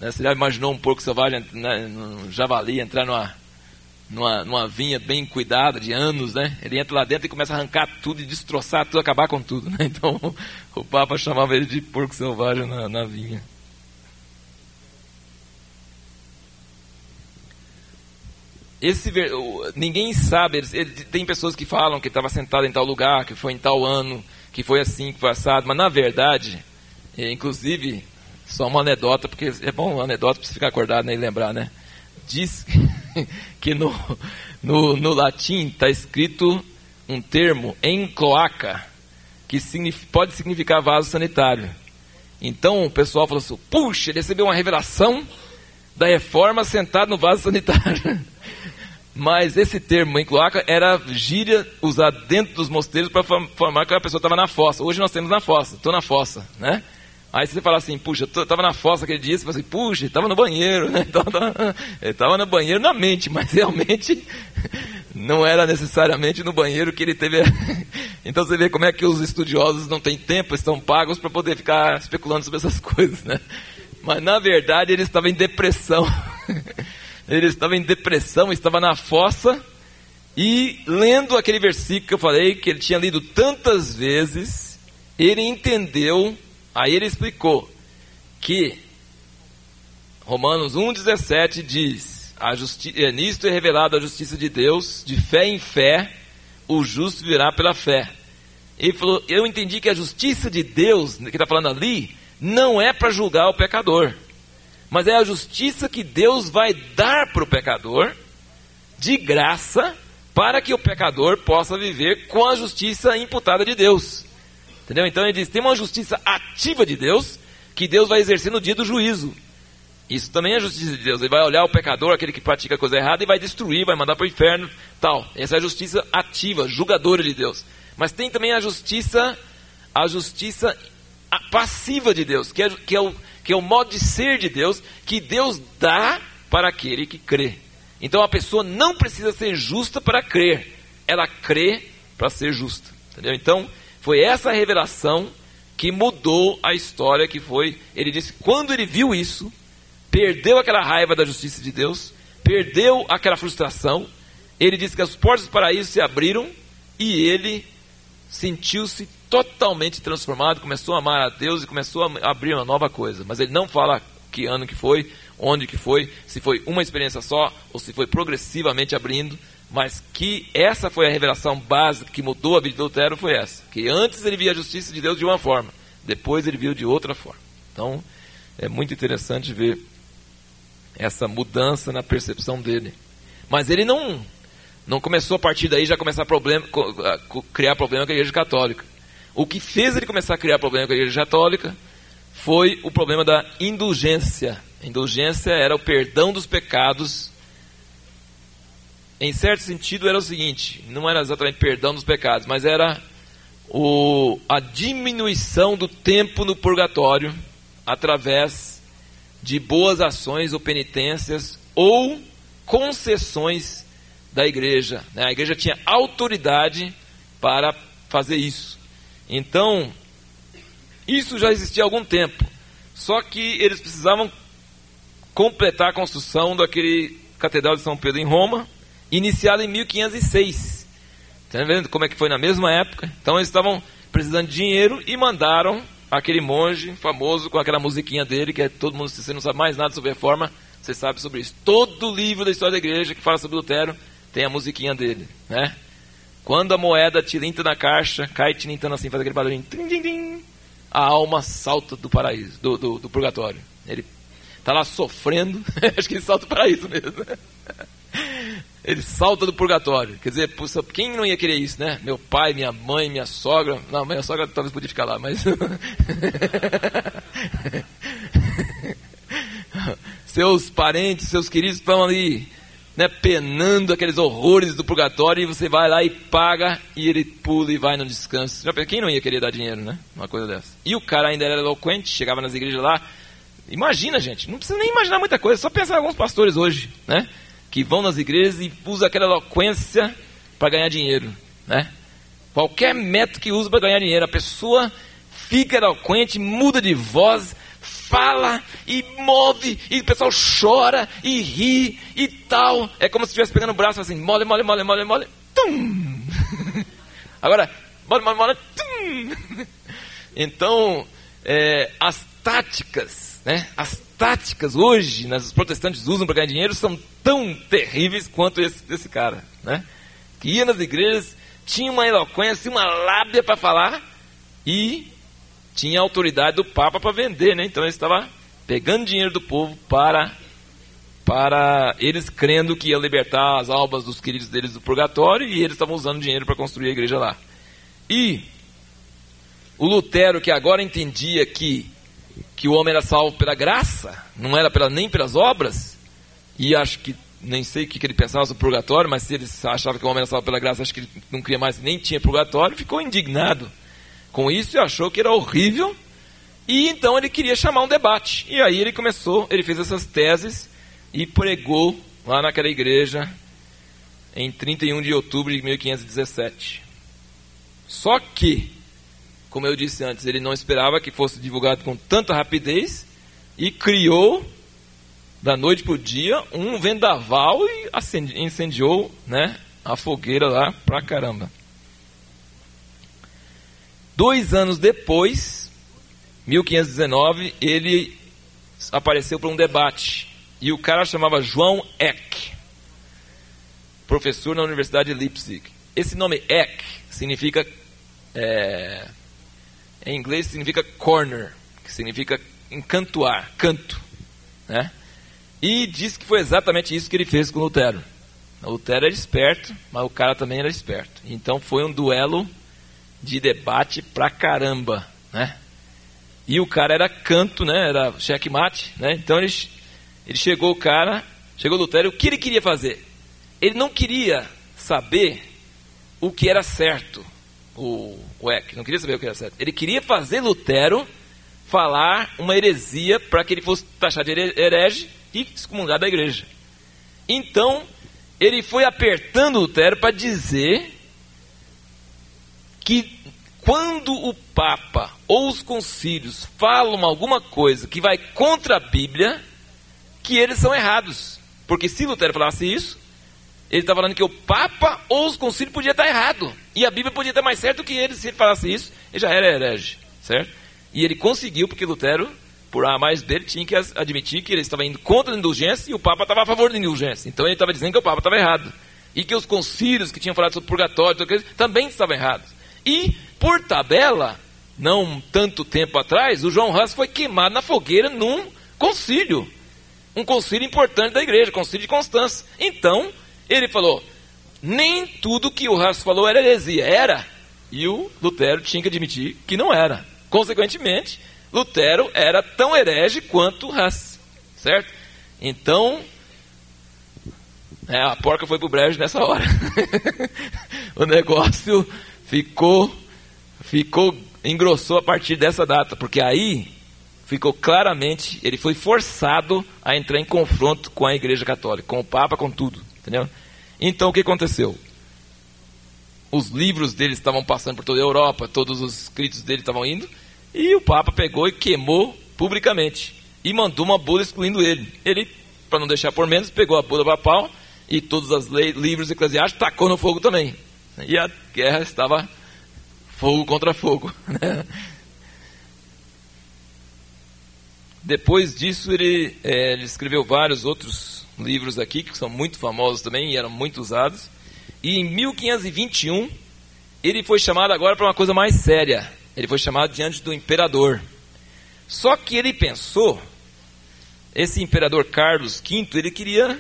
né, você já imaginou um porco selvagem, né, um javali, entrar numa, numa, numa vinha bem cuidada, de anos, né? Ele entra lá dentro e começa a arrancar tudo e destroçar tudo, acabar com tudo. Né? Então o Papa chamava ele de porco selvagem na, na vinha. esse ninguém sabe. Ele, tem pessoas que falam que estava sentado em tal lugar, que foi em tal ano, que foi assim, que foi assado. Mas na verdade, é, inclusive, só uma anedota, porque é bom uma anedota para você ficar acordado né, e lembrar, né? Diz que no, no, no latim está escrito um termo em cloaca, que pode significar vaso sanitário. Então o pessoal falou assim: puxa, ele recebeu uma revelação da reforma sentado no vaso sanitário. Mas esse termo em cloaca era gíria usada dentro dos mosteiros para formar que a pessoa estava na fossa. Hoje nós temos na fossa, estou na fossa, né? Aí você fala assim, puxa, eu estava na fossa aquele dia, você fala assim, puxa, estava no banheiro, né? Estava no banheiro na mente, mas realmente não era necessariamente no banheiro que ele teve. então você vê como é que os estudiosos não têm tempo, estão pagos para poder ficar especulando sobre essas coisas, né? Mas na verdade ele estava em depressão. ele estava em depressão, estava na fossa, e lendo aquele versículo que eu falei, que ele tinha lido tantas vezes, ele entendeu, aí ele explicou, que Romanos 1,17 diz: a é, Nisto é revelada a justiça de Deus, de fé em fé, o justo virá pela fé. Ele falou: Eu entendi que a justiça de Deus, que está falando ali, não é para julgar o pecador mas é a justiça que Deus vai dar para o pecador, de graça, para que o pecador possa viver com a justiça imputada de Deus. Entendeu? Então ele diz: tem uma justiça ativa de Deus, que Deus vai exercer no dia do juízo. Isso também é justiça de Deus. Ele vai olhar o pecador, aquele que pratica coisa errada, e vai destruir, vai mandar para o inferno, tal. Essa é a justiça ativa, julgadora de Deus. Mas tem também a justiça, a justiça passiva de Deus, que é, que é o que é o modo de ser de Deus, que Deus dá para aquele que crê. Então a pessoa não precisa ser justa para crer, ela crê para ser justa. Entendeu? Então foi essa revelação que mudou a história que foi. Ele disse quando ele viu isso, perdeu aquela raiva da justiça de Deus, perdeu aquela frustração. Ele disse que as portas do paraíso se abriram e ele sentiu-se totalmente transformado, começou a amar a Deus e começou a abrir uma nova coisa. Mas ele não fala que ano que foi, onde que foi, se foi uma experiência só ou se foi progressivamente abrindo, mas que essa foi a revelação básica que mudou a vida do Lutero foi essa, que antes ele via a justiça de Deus de uma forma, depois ele viu de outra forma. Então, é muito interessante ver essa mudança na percepção dele. Mas ele não não começou a partir daí já começar a problema, criar problema com a igreja católica. O que fez ele começar a criar problema com a igreja católica foi o problema da indulgência. A indulgência era o perdão dos pecados. Em certo sentido, era o seguinte: não era exatamente perdão dos pecados, mas era o, a diminuição do tempo no purgatório através de boas ações ou penitências ou concessões da igreja. Né? A igreja tinha autoridade para fazer isso. Então, isso já existia há algum tempo. Só que eles precisavam completar a construção daquele Catedral de São Pedro em Roma, iniciada em 1506. Está vendo como é que foi na mesma época? Então eles estavam precisando de dinheiro e mandaram aquele monge famoso com aquela musiquinha dele, que é todo mundo, se você não sabe mais nada sobre reforma, você sabe sobre isso. Todo livro da história da igreja que fala sobre Lutero tem a musiquinha dele, né? Quando a moeda tilinta na caixa, cai tilintando assim, faz aquele barulhinho, trim, trim, trim, a alma salta do paraíso, do, do, do purgatório. Ele está lá sofrendo, acho que ele salta do paraíso mesmo. Ele salta do purgatório. Quer dizer, quem não ia querer isso, né? Meu pai, minha mãe, minha sogra. Não, minha sogra talvez podia ficar lá, mas. seus parentes, seus queridos estão ali né, penando aqueles horrores do purgatório, e você vai lá e paga, e ele pula e vai no descanso. Quem não ia querer dar dinheiro, né? Uma coisa dessa. E o cara ainda era eloquente, chegava nas igrejas lá, Imagina, gente, não precisa nem imaginar muita coisa, só pensar em alguns pastores hoje, né? Que vão nas igrejas e usam aquela eloquência para ganhar dinheiro, né? Qualquer método que usa para ganhar dinheiro, a pessoa fica eloquente, muda de voz, fala e move, e o pessoal chora e ri e tal. É como se estivesse pegando o braço assim, mole, mole, mole, mole, mole, tum. Agora, mole, mole, mole, tum. Então, é, as táticas, né? As táticas hoje, né, os protestantes usam para ganhar dinheiro são tão terríveis quanto esse, esse cara, né? Que ia nas igrejas, tinha uma eloquência, uma lábia para falar e tinha a autoridade do Papa para vender, né? Então ele estava pegando dinheiro do povo para para eles crendo que ia libertar as almas dos queridos deles do purgatório e eles estavam usando dinheiro para construir a igreja lá. E o Lutero, que agora entendia que, que o homem era salvo pela graça, não era pela, nem pelas obras, e acho que nem sei o que, que ele pensava sobre o purgatório, mas se ele achava que o homem era salvo pela graça, acho que ele não queria mais, nem tinha purgatório, ficou indignado com isso e achou que era horrível. E então ele queria chamar um debate. E aí ele começou, ele fez essas teses e pregou lá naquela igreja em 31 de outubro de 1517. Só que, como eu disse antes, ele não esperava que fosse divulgado com tanta rapidez e criou da noite para o dia um vendaval e incendiou né, a fogueira lá pra caramba. Dois anos depois, 1519, ele apareceu para um debate. E o cara chamava João Eck, professor na Universidade de Leipzig. Esse nome Eck significa, é, em inglês significa corner, que significa encantoar, canto. Né? E diz que foi exatamente isso que ele fez com Lutero. Lutero era esperto, mas o cara também era esperto. Então foi um duelo de debate pra caramba, né? E o cara era canto, né? Era checkmate, né? Então ele, ele chegou o cara, chegou Lutero, o que ele queria fazer? Ele não queria saber o que era certo, o, o Eck, não queria saber o que era certo. Ele queria fazer Lutero falar uma heresia para que ele fosse taxado de herege e excomungar da igreja. Então, ele foi apertando Lutero para dizer que quando o Papa ou os concílios falam alguma coisa que vai contra a Bíblia, que eles são errados. Porque se Lutero falasse isso, ele está falando que o Papa ou os concílios podia estar errado. E a Bíblia podia estar mais certo que ele. Se ele falasse isso, ele já era herege. Certo? E ele conseguiu, porque Lutero, por A mais dele, tinha que admitir que ele estava indo contra a indulgência e o Papa estava a favor da indulgência. Então ele estava dizendo que o Papa estava errado. E que os concílios que tinham falado sobre purgatório também estavam errados. E, por tabela, não tanto tempo atrás, o João Hus foi queimado na fogueira num concílio. Um concílio importante da igreja, concílio de Constância. Então, ele falou: nem tudo que o Hus falou era heresia. Era. E o Lutero tinha que admitir que não era. Consequentemente, Lutero era tão herege quanto Hus. Certo? Então, é, a porca foi pro brejo nessa hora. o negócio ficou, ficou, engrossou a partir dessa data, porque aí ficou claramente, ele foi forçado a entrar em confronto com a Igreja Católica, com o Papa, com tudo, entendeu? Então o que aconteceu? Os livros dele estavam passando por toda a Europa, todos os escritos dele estavam indo, e o Papa pegou e queimou publicamente e mandou uma bula excluindo ele. Ele, para não deixar por menos, pegou a bula papal e todos os livros eclesiásticos tacou no fogo também. E a guerra estava fogo contra fogo. Né? Depois disso, ele, é, ele, escreveu vários outros livros aqui, que são muito famosos também e eram muito usados. E em 1521, ele foi chamado agora para uma coisa mais séria. Ele foi chamado diante do imperador. Só que ele pensou, esse imperador Carlos V, ele queria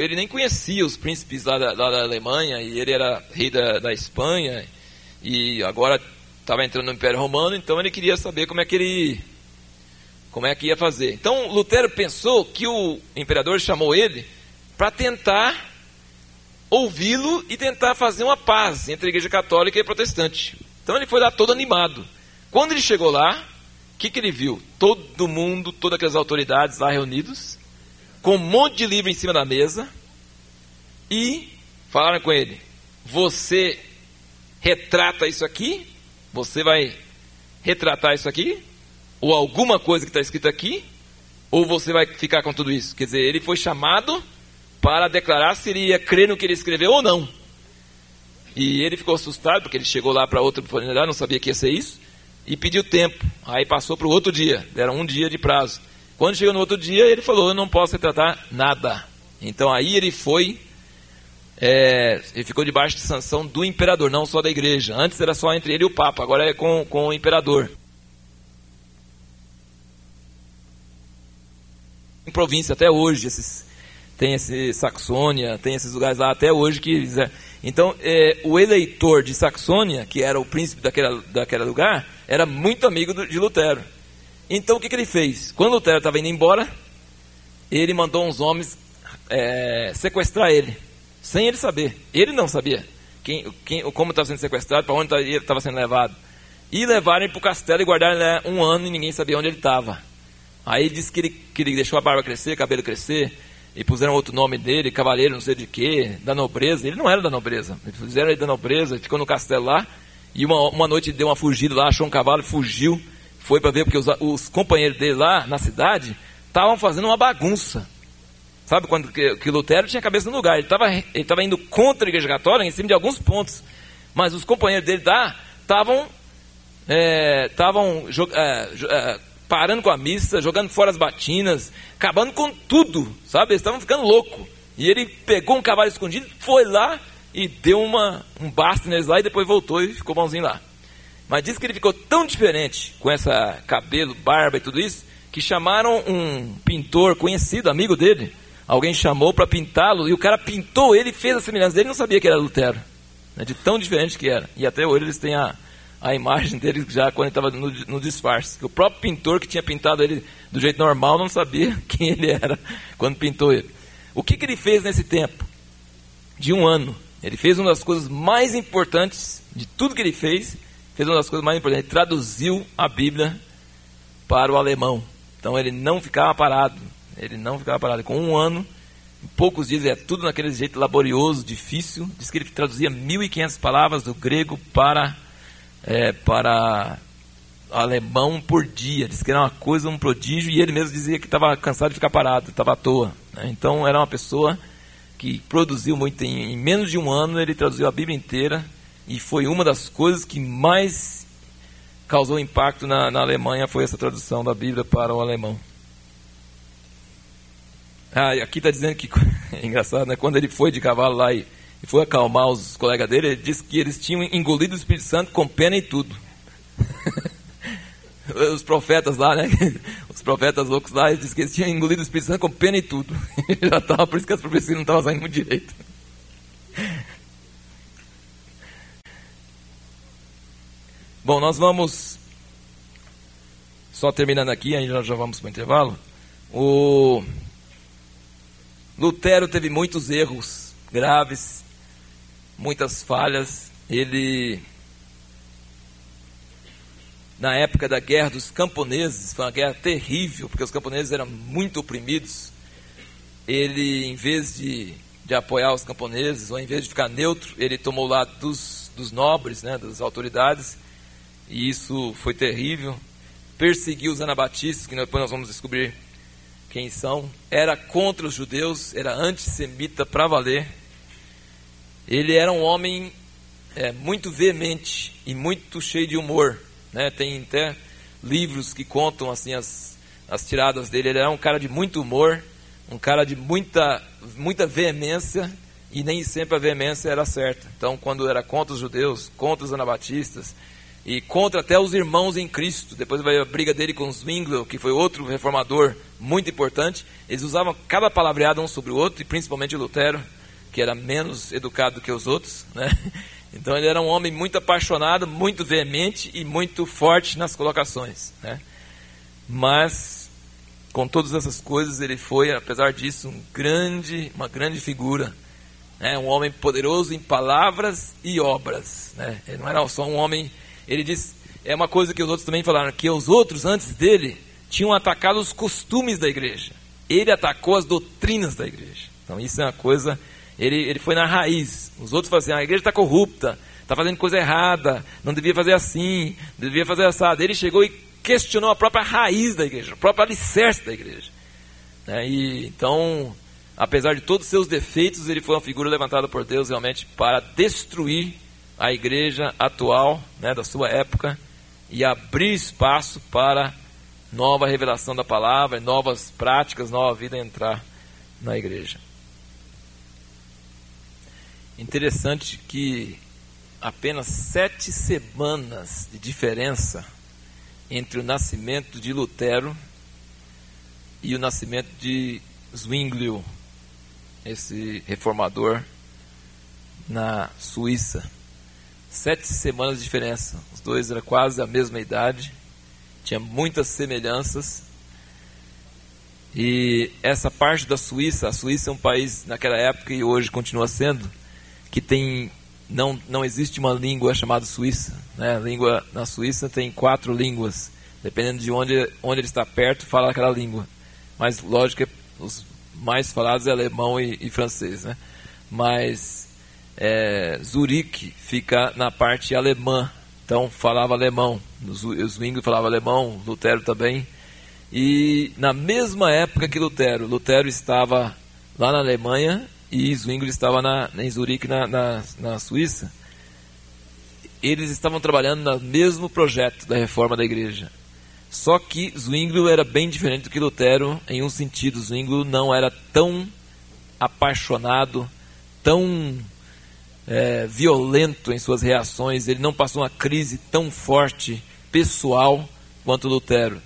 ele nem conhecia os príncipes lá da, lá da Alemanha, e ele era rei da, da Espanha, e agora estava entrando no Império Romano, então ele queria saber como é que ele como é que ia fazer. Então Lutero pensou que o imperador chamou ele para tentar ouvi-lo e tentar fazer uma paz entre a igreja católica e a protestante. Então ele foi lá todo animado. Quando ele chegou lá, O que, que ele viu? Todo mundo, todas aquelas autoridades lá reunidos, com um monte de livro em cima da mesa, e falaram com ele: Você retrata isso aqui? Você vai retratar isso aqui? Ou alguma coisa que está escrito aqui? Ou você vai ficar com tudo isso? Quer dizer, ele foi chamado para declarar se ele ia crer no que ele escreveu ou não. E ele ficou assustado, porque ele chegou lá para outro funerário, não sabia que ia ser isso, e pediu tempo. Aí passou para o outro dia, deram um dia de prazo. Quando chegou no outro dia, ele falou: Eu não posso retratar nada. Então aí ele foi é, ele ficou debaixo de sanção do imperador, não só da igreja. Antes era só entre ele e o Papa, agora é com, com o imperador. Em província até hoje, esses, tem esse Saxônia, tem esses lugares lá até hoje que. É, então, é, o eleitor de Saxônia, que era o príncipe daquele, lugar, era muito amigo do, de Lutero. Então, o que, que ele fez? Quando Lutero estava indo embora, ele mandou uns homens é, sequestrar ele sem ele saber. Ele não sabia quem, quem, como estava sendo sequestrado, para onde estava sendo levado. E levaram ele para o castelo e guardaram ele um ano e ninguém sabia onde ele estava. Aí disse que ele, que ele deixou a barba crescer, cabelo crescer, e puseram outro nome dele, cavaleiro não sei de quê, da nobreza. Ele não era da nobreza. Eles fizeram ele da nobreza, ficou no castelo lá, e uma, uma noite deu uma fugida lá, achou um cavalo, fugiu, foi para ver, porque os, os companheiros dele lá na cidade estavam fazendo uma bagunça. Sabe quando que, que Lutero tinha a cabeça no lugar? Ele estava ele tava indo contra a Igreja Católica em cima de alguns pontos. Mas os companheiros dele lá estavam estavam é, é, é, parando com a missa, jogando fora as batinas, acabando com tudo, sabe? Eles estavam ficando loucos. E ele pegou um cavalo escondido, foi lá e deu uma, um basta neles lá e depois voltou e ficou bonzinho lá. Mas diz que ele ficou tão diferente com essa cabelo, barba e tudo isso, que chamaram um pintor conhecido, amigo dele, Alguém chamou para pintá-lo e o cara pintou ele fez a semelhança dele. Não sabia que era Lutero, né, de tão diferente que era. E até hoje eles têm a, a imagem dele já quando ele estava no, no, disfarce. O próprio pintor que tinha pintado ele do jeito normal não sabia quem ele era quando pintou ele. O que, que ele fez nesse tempo? De um ano. Ele fez uma das coisas mais importantes de tudo que ele fez. Fez uma das coisas mais importantes. Ele traduziu a Bíblia para o alemão. Então ele não ficava parado. Ele não ficava parado. Com um ano, em poucos dias, é tudo naquele jeito laborioso, difícil. Diz que ele traduzia 1.500 palavras do grego para, é, para alemão por dia. Diz que era uma coisa, um prodígio. E ele mesmo dizia que estava cansado de ficar parado, estava à toa. Né? Então era uma pessoa que produziu muito. Em, em menos de um ano, ele traduziu a Bíblia inteira. E foi uma das coisas que mais causou impacto na, na Alemanha foi essa tradução da Bíblia para o alemão. Ah, aqui está dizendo que é engraçado, né? Quando ele foi de cavalo lá e, e foi acalmar os colegas dele, ele disse que eles tinham engolido o Espírito Santo com pena e tudo. os profetas lá, né? Os profetas loucos lá, ele disse que eles tinham engolido o Espírito Santo com pena e tudo. Já tava, por isso que as profecias não estavam saindo muito direito. Bom, nós vamos. Só terminando aqui, aí já, já vamos para o intervalo. O. Lutero teve muitos erros graves, muitas falhas. Ele, na época da guerra dos camponeses, foi uma guerra terrível, porque os camponeses eram muito oprimidos. Ele, em vez de, de apoiar os camponeses, ou em vez de ficar neutro, ele tomou o lado dos, dos nobres, né, das autoridades, e isso foi terrível. Perseguiu os anabatistas, que depois nós vamos descobrir quem são, era contra os judeus, era antissemita para valer. Ele era um homem é, muito veemente e muito cheio de humor. Né? Tem até livros que contam assim as, as tiradas dele. Ele era um cara de muito humor, um cara de muita, muita veemência e nem sempre a veemência era certa. Então, quando era contra os judeus, contra os anabatistas, e contra até os irmãos em Cristo. Depois vai a briga dele com Zwingli, que foi outro reformador muito importante. Eles usavam cada palavreado um sobre o outro, e principalmente Lutero, que era menos educado do que os outros. Né? Então ele era um homem muito apaixonado, muito veemente e muito forte nas colocações. Né? Mas, com todas essas coisas, ele foi, apesar disso, um grande, uma grande figura. Né? Um homem poderoso em palavras e obras. Né? Ele não era só um homem ele diz, é uma coisa que os outros também falaram, que os outros antes dele tinham atacado os costumes da igreja. Ele atacou as doutrinas da igreja. Então isso é uma coisa, ele, ele foi na raiz. Os outros falaram assim, ah, a igreja está corrupta, está fazendo coisa errada, não devia fazer assim, devia fazer assado. Ele chegou e questionou a própria raiz da igreja, o próprio alicerce da igreja. Né? E, então, apesar de todos os seus defeitos, ele foi uma figura levantada por Deus realmente para destruir a igreja atual, né, da sua época, e abrir espaço para nova revelação da palavra, novas práticas, nova vida entrar na igreja. Interessante que apenas sete semanas de diferença entre o nascimento de Lutero e o nascimento de Zwinglio, esse reformador na Suíça. Sete semanas de diferença. Os dois eram quase a mesma idade, tinha muitas semelhanças. E essa parte da Suíça, a Suíça é um país naquela época e hoje continua sendo, que tem não, não existe uma língua chamada Suíça. Né? Língua na Suíça tem quatro línguas. Dependendo de onde, onde ele está perto, fala aquela língua. Mas, lógico, que os mais falados é alemão e, e francês. Né? Mas é, Zurique fica na parte alemã. Então, falava alemão. O Zwingli falava alemão, Lutero também. E na mesma época que Lutero, Lutero estava lá na Alemanha e Zwingli estava na, em Zurique, na, na, na Suíça, eles estavam trabalhando no mesmo projeto da reforma da igreja. Só que Zwingli era bem diferente do que Lutero em um sentido. Zwingli não era tão apaixonado, tão é, violento em suas reações, ele não passou uma crise tão forte, pessoal, quanto Lutero.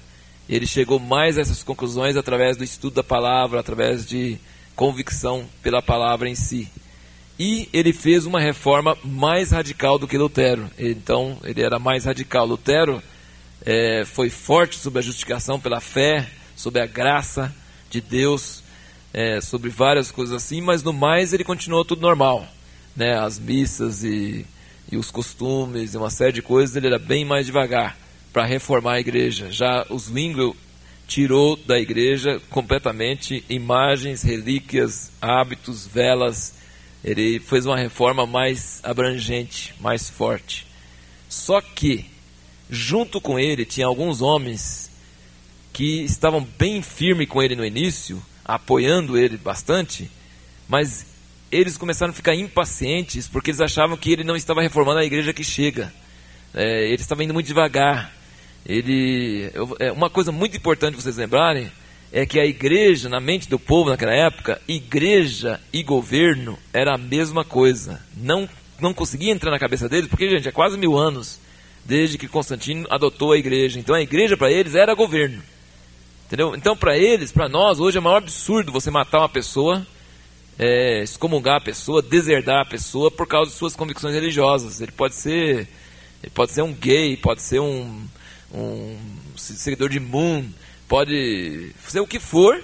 Ele chegou mais a essas conclusões através do estudo da palavra, através de convicção pela palavra em si. E ele fez uma reforma mais radical do que Lutero. Então, ele era mais radical. Lutero é, foi forte sobre a justificação pela fé, sobre a graça de Deus, é, sobre várias coisas assim, mas no mais ele continuou tudo normal. Né? As missas e, e os costumes e uma série de coisas, ele era bem mais devagar para reformar a igreja. Já os Zwingli tirou da igreja completamente imagens, relíquias, hábitos, velas. Ele fez uma reforma mais abrangente, mais forte. Só que, junto com ele, tinha alguns homens que estavam bem firmes com ele no início, apoiando ele bastante, mas eles começaram a ficar impacientes porque eles achavam que ele não estava reformando a igreja que chega. É, ele estava indo muito devagar. Ele, é, uma coisa muito importante vocês lembrarem é que a igreja, na mente do povo naquela época, igreja e governo era a mesma coisa. Não, não conseguia entrar na cabeça deles, porque, gente, é quase mil anos desde que Constantino adotou a igreja. Então a igreja para eles era governo. Entendeu? Então para eles, para nós, hoje é o maior absurdo você matar uma pessoa, é, excomungar a pessoa, deserdar a pessoa por causa de suas convicções religiosas. Ele pode ser, ele pode ser um gay, pode ser um um seguidor de Moon, pode ser o que for,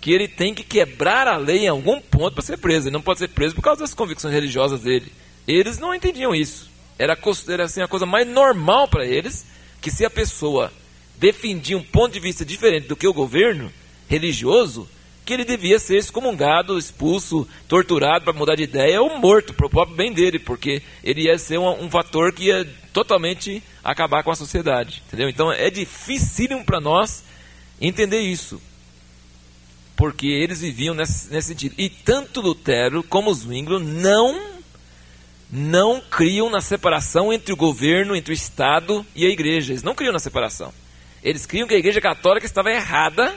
que ele tem que quebrar a lei em algum ponto para ser preso. Ele não pode ser preso por causa das convicções religiosas dele. Eles não entendiam isso. Era, era assim, a coisa mais normal para eles que se a pessoa defendia um ponto de vista diferente do que o governo religioso, que ele devia ser excomungado, expulso, torturado para mudar de ideia ou morto para o próprio bem dele, porque ele ia ser um, um fator que ia totalmente acabar com a sociedade. Entendeu? Então é dificílimo para nós entender isso. Porque eles viviam nesse, nesse sentido. E tanto Lutero como Zwingli não não criam na separação entre o governo, entre o Estado e a igreja. Eles não criam na separação. Eles criam que a igreja católica estava errada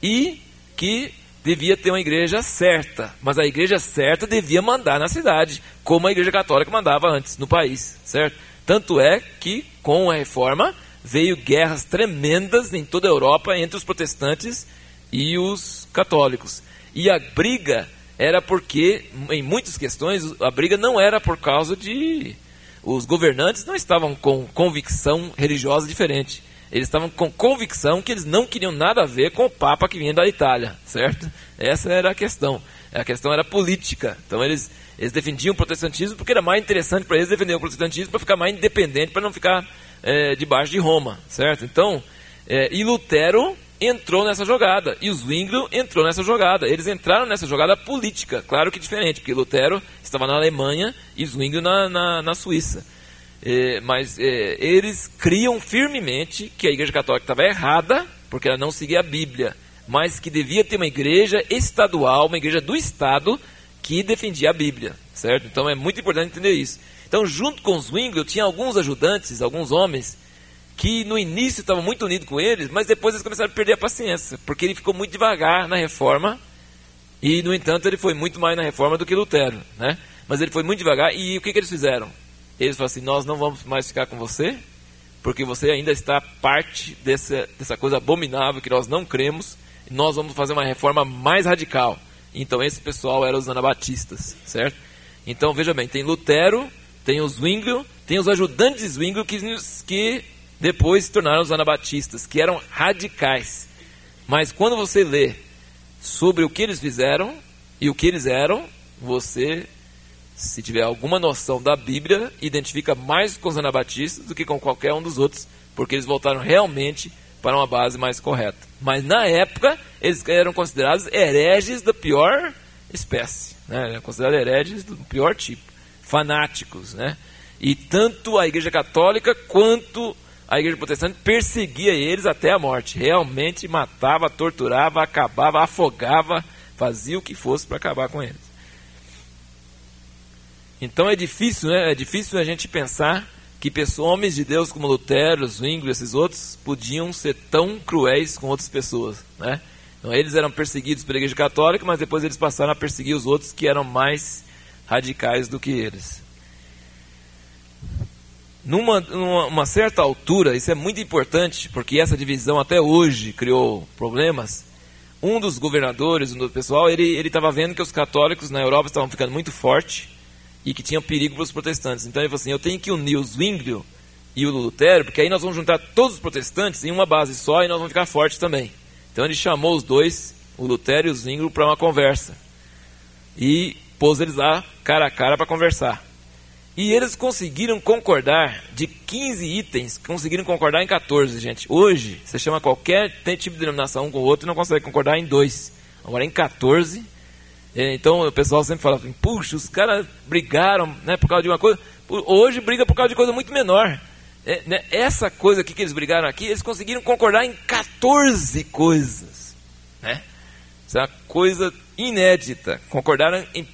e que devia ter uma igreja certa. Mas a igreja certa devia mandar na cidade, como a igreja católica mandava antes no país, certo? Tanto é que, com a reforma, veio guerras tremendas em toda a Europa entre os protestantes e os católicos. E a briga era porque, em muitas questões, a briga não era por causa de. Os governantes não estavam com convicção religiosa diferente. Eles estavam com convicção que eles não queriam nada a ver com o Papa que vinha da Itália, certo? Essa era a questão. A questão era política. Então eles eles defendiam o protestantismo porque era mais interessante para eles defender o protestantismo para ficar mais independente, para não ficar é, debaixo de Roma, certo? Então, é, e Lutero entrou nessa jogada e o Zwinglio entrou nessa jogada. Eles entraram nessa jogada política, claro que diferente, porque Lutero estava na Alemanha e Zwinglio na, na, na Suíça. É, mas é, eles criam firmemente que a Igreja Católica estava errada, porque ela não seguia a Bíblia, mas que devia ter uma igreja estadual, uma igreja do Estado, que defendia a Bíblia, certo? Então é muito importante entender isso. Então, junto com os Zwinglio, tinha alguns ajudantes, alguns homens, que no início estavam muito unidos com eles, mas depois eles começaram a perder a paciência, porque ele ficou muito devagar na reforma, e no entanto ele foi muito mais na reforma do que Lutero, né? Mas ele foi muito devagar, e o que, que eles fizeram? Eles falaram assim: Nós não vamos mais ficar com você, porque você ainda está parte dessa, dessa coisa abominável que nós não cremos, nós vamos fazer uma reforma mais radical. Então esse pessoal era os anabatistas, certo? Então veja bem: tem Lutero, tem os Zwinglio, tem os ajudantes Zwinglio que, que depois se tornaram os anabatistas, que eram radicais. Mas quando você lê sobre o que eles fizeram e o que eles eram, você, se tiver alguma noção da Bíblia, identifica mais com os anabatistas do que com qualquer um dos outros, porque eles voltaram realmente para uma base mais correta. Mas na época, eles eram considerados hereges da pior espécie, né? eram considerados hereges do pior tipo, fanáticos, né? E tanto a Igreja Católica quanto a igreja protestante perseguia eles até a morte. Realmente matava, torturava, acabava, afogava, fazia o que fosse para acabar com eles. Então é difícil, né? É difícil a gente pensar que pessoas, homens de Deus como Lutero, Zwingli, esses outros, podiam ser tão cruéis com outras pessoas, né? Então eles eram perseguidos pela igreja católica, mas depois eles passaram a perseguir os outros que eram mais radicais do que eles numa, numa certa altura, isso é muito importante, porque essa divisão até hoje criou problemas. Um dos governadores, um do pessoal, ele estava vendo que os católicos na Europa estavam ficando muito fortes e que tinha perigo para os protestantes. Então ele falou assim: eu tenho que unir o Zwinglio e o Lutero, porque aí nós vamos juntar todos os protestantes em uma base só e nós vamos ficar fortes também. Então ele chamou os dois, o Lutero e o Zwinglio, para uma conversa. E pôs eles lá cara a cara para conversar. E eles conseguiram concordar de 15 itens, conseguiram concordar em 14, gente. Hoje, você chama qualquer tipo de denominação um com o outro e não consegue concordar em dois. Agora, em 14, é, então o pessoal sempre fala assim, puxa, os caras brigaram né, por causa de uma coisa. Hoje briga por causa de coisa muito menor. É, né, essa coisa aqui que eles brigaram aqui, eles conseguiram concordar em 14 coisas. Né? Isso é uma coisa inédita. Concordaram em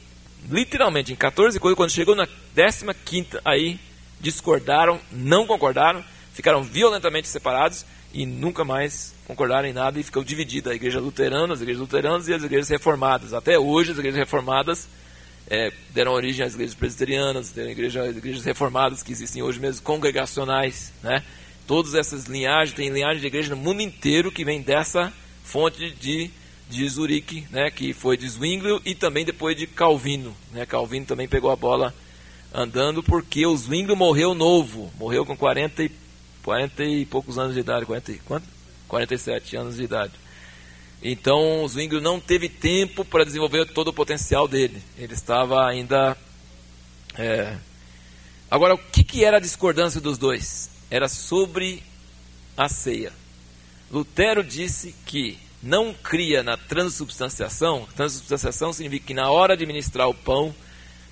literalmente em 14 coisas, quando chegou na 15 aí discordaram, não concordaram, ficaram violentamente separados e nunca mais concordaram em nada e ficou dividida a igreja luterana, as igrejas luteranas e as igrejas reformadas. Até hoje as igrejas reformadas é, deram origem às igrejas presbiterianas, deram igreja, as igrejas reformadas que existem hoje mesmo, congregacionais, né? Todas essas linhagens, tem linhagem de igreja no mundo inteiro que vem dessa fonte de de Zurique, né, que foi de Zwinglio e também depois de Calvino. Né, Calvino também pegou a bola andando porque o Zwinglio morreu novo, morreu com 40 e, 40 e poucos anos de idade, 40, quanto? 47 anos de idade. Então o Zwinglio não teve tempo para desenvolver todo o potencial dele. Ele estava ainda. É... Agora, o que, que era a discordância dos dois? Era sobre a ceia. Lutero disse que não cria na transubstanciação, transubstanciação significa que na hora de ministrar o pão,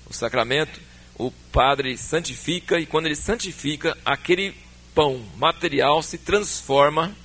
o sacramento, o padre santifica e quando ele santifica, aquele pão material se transforma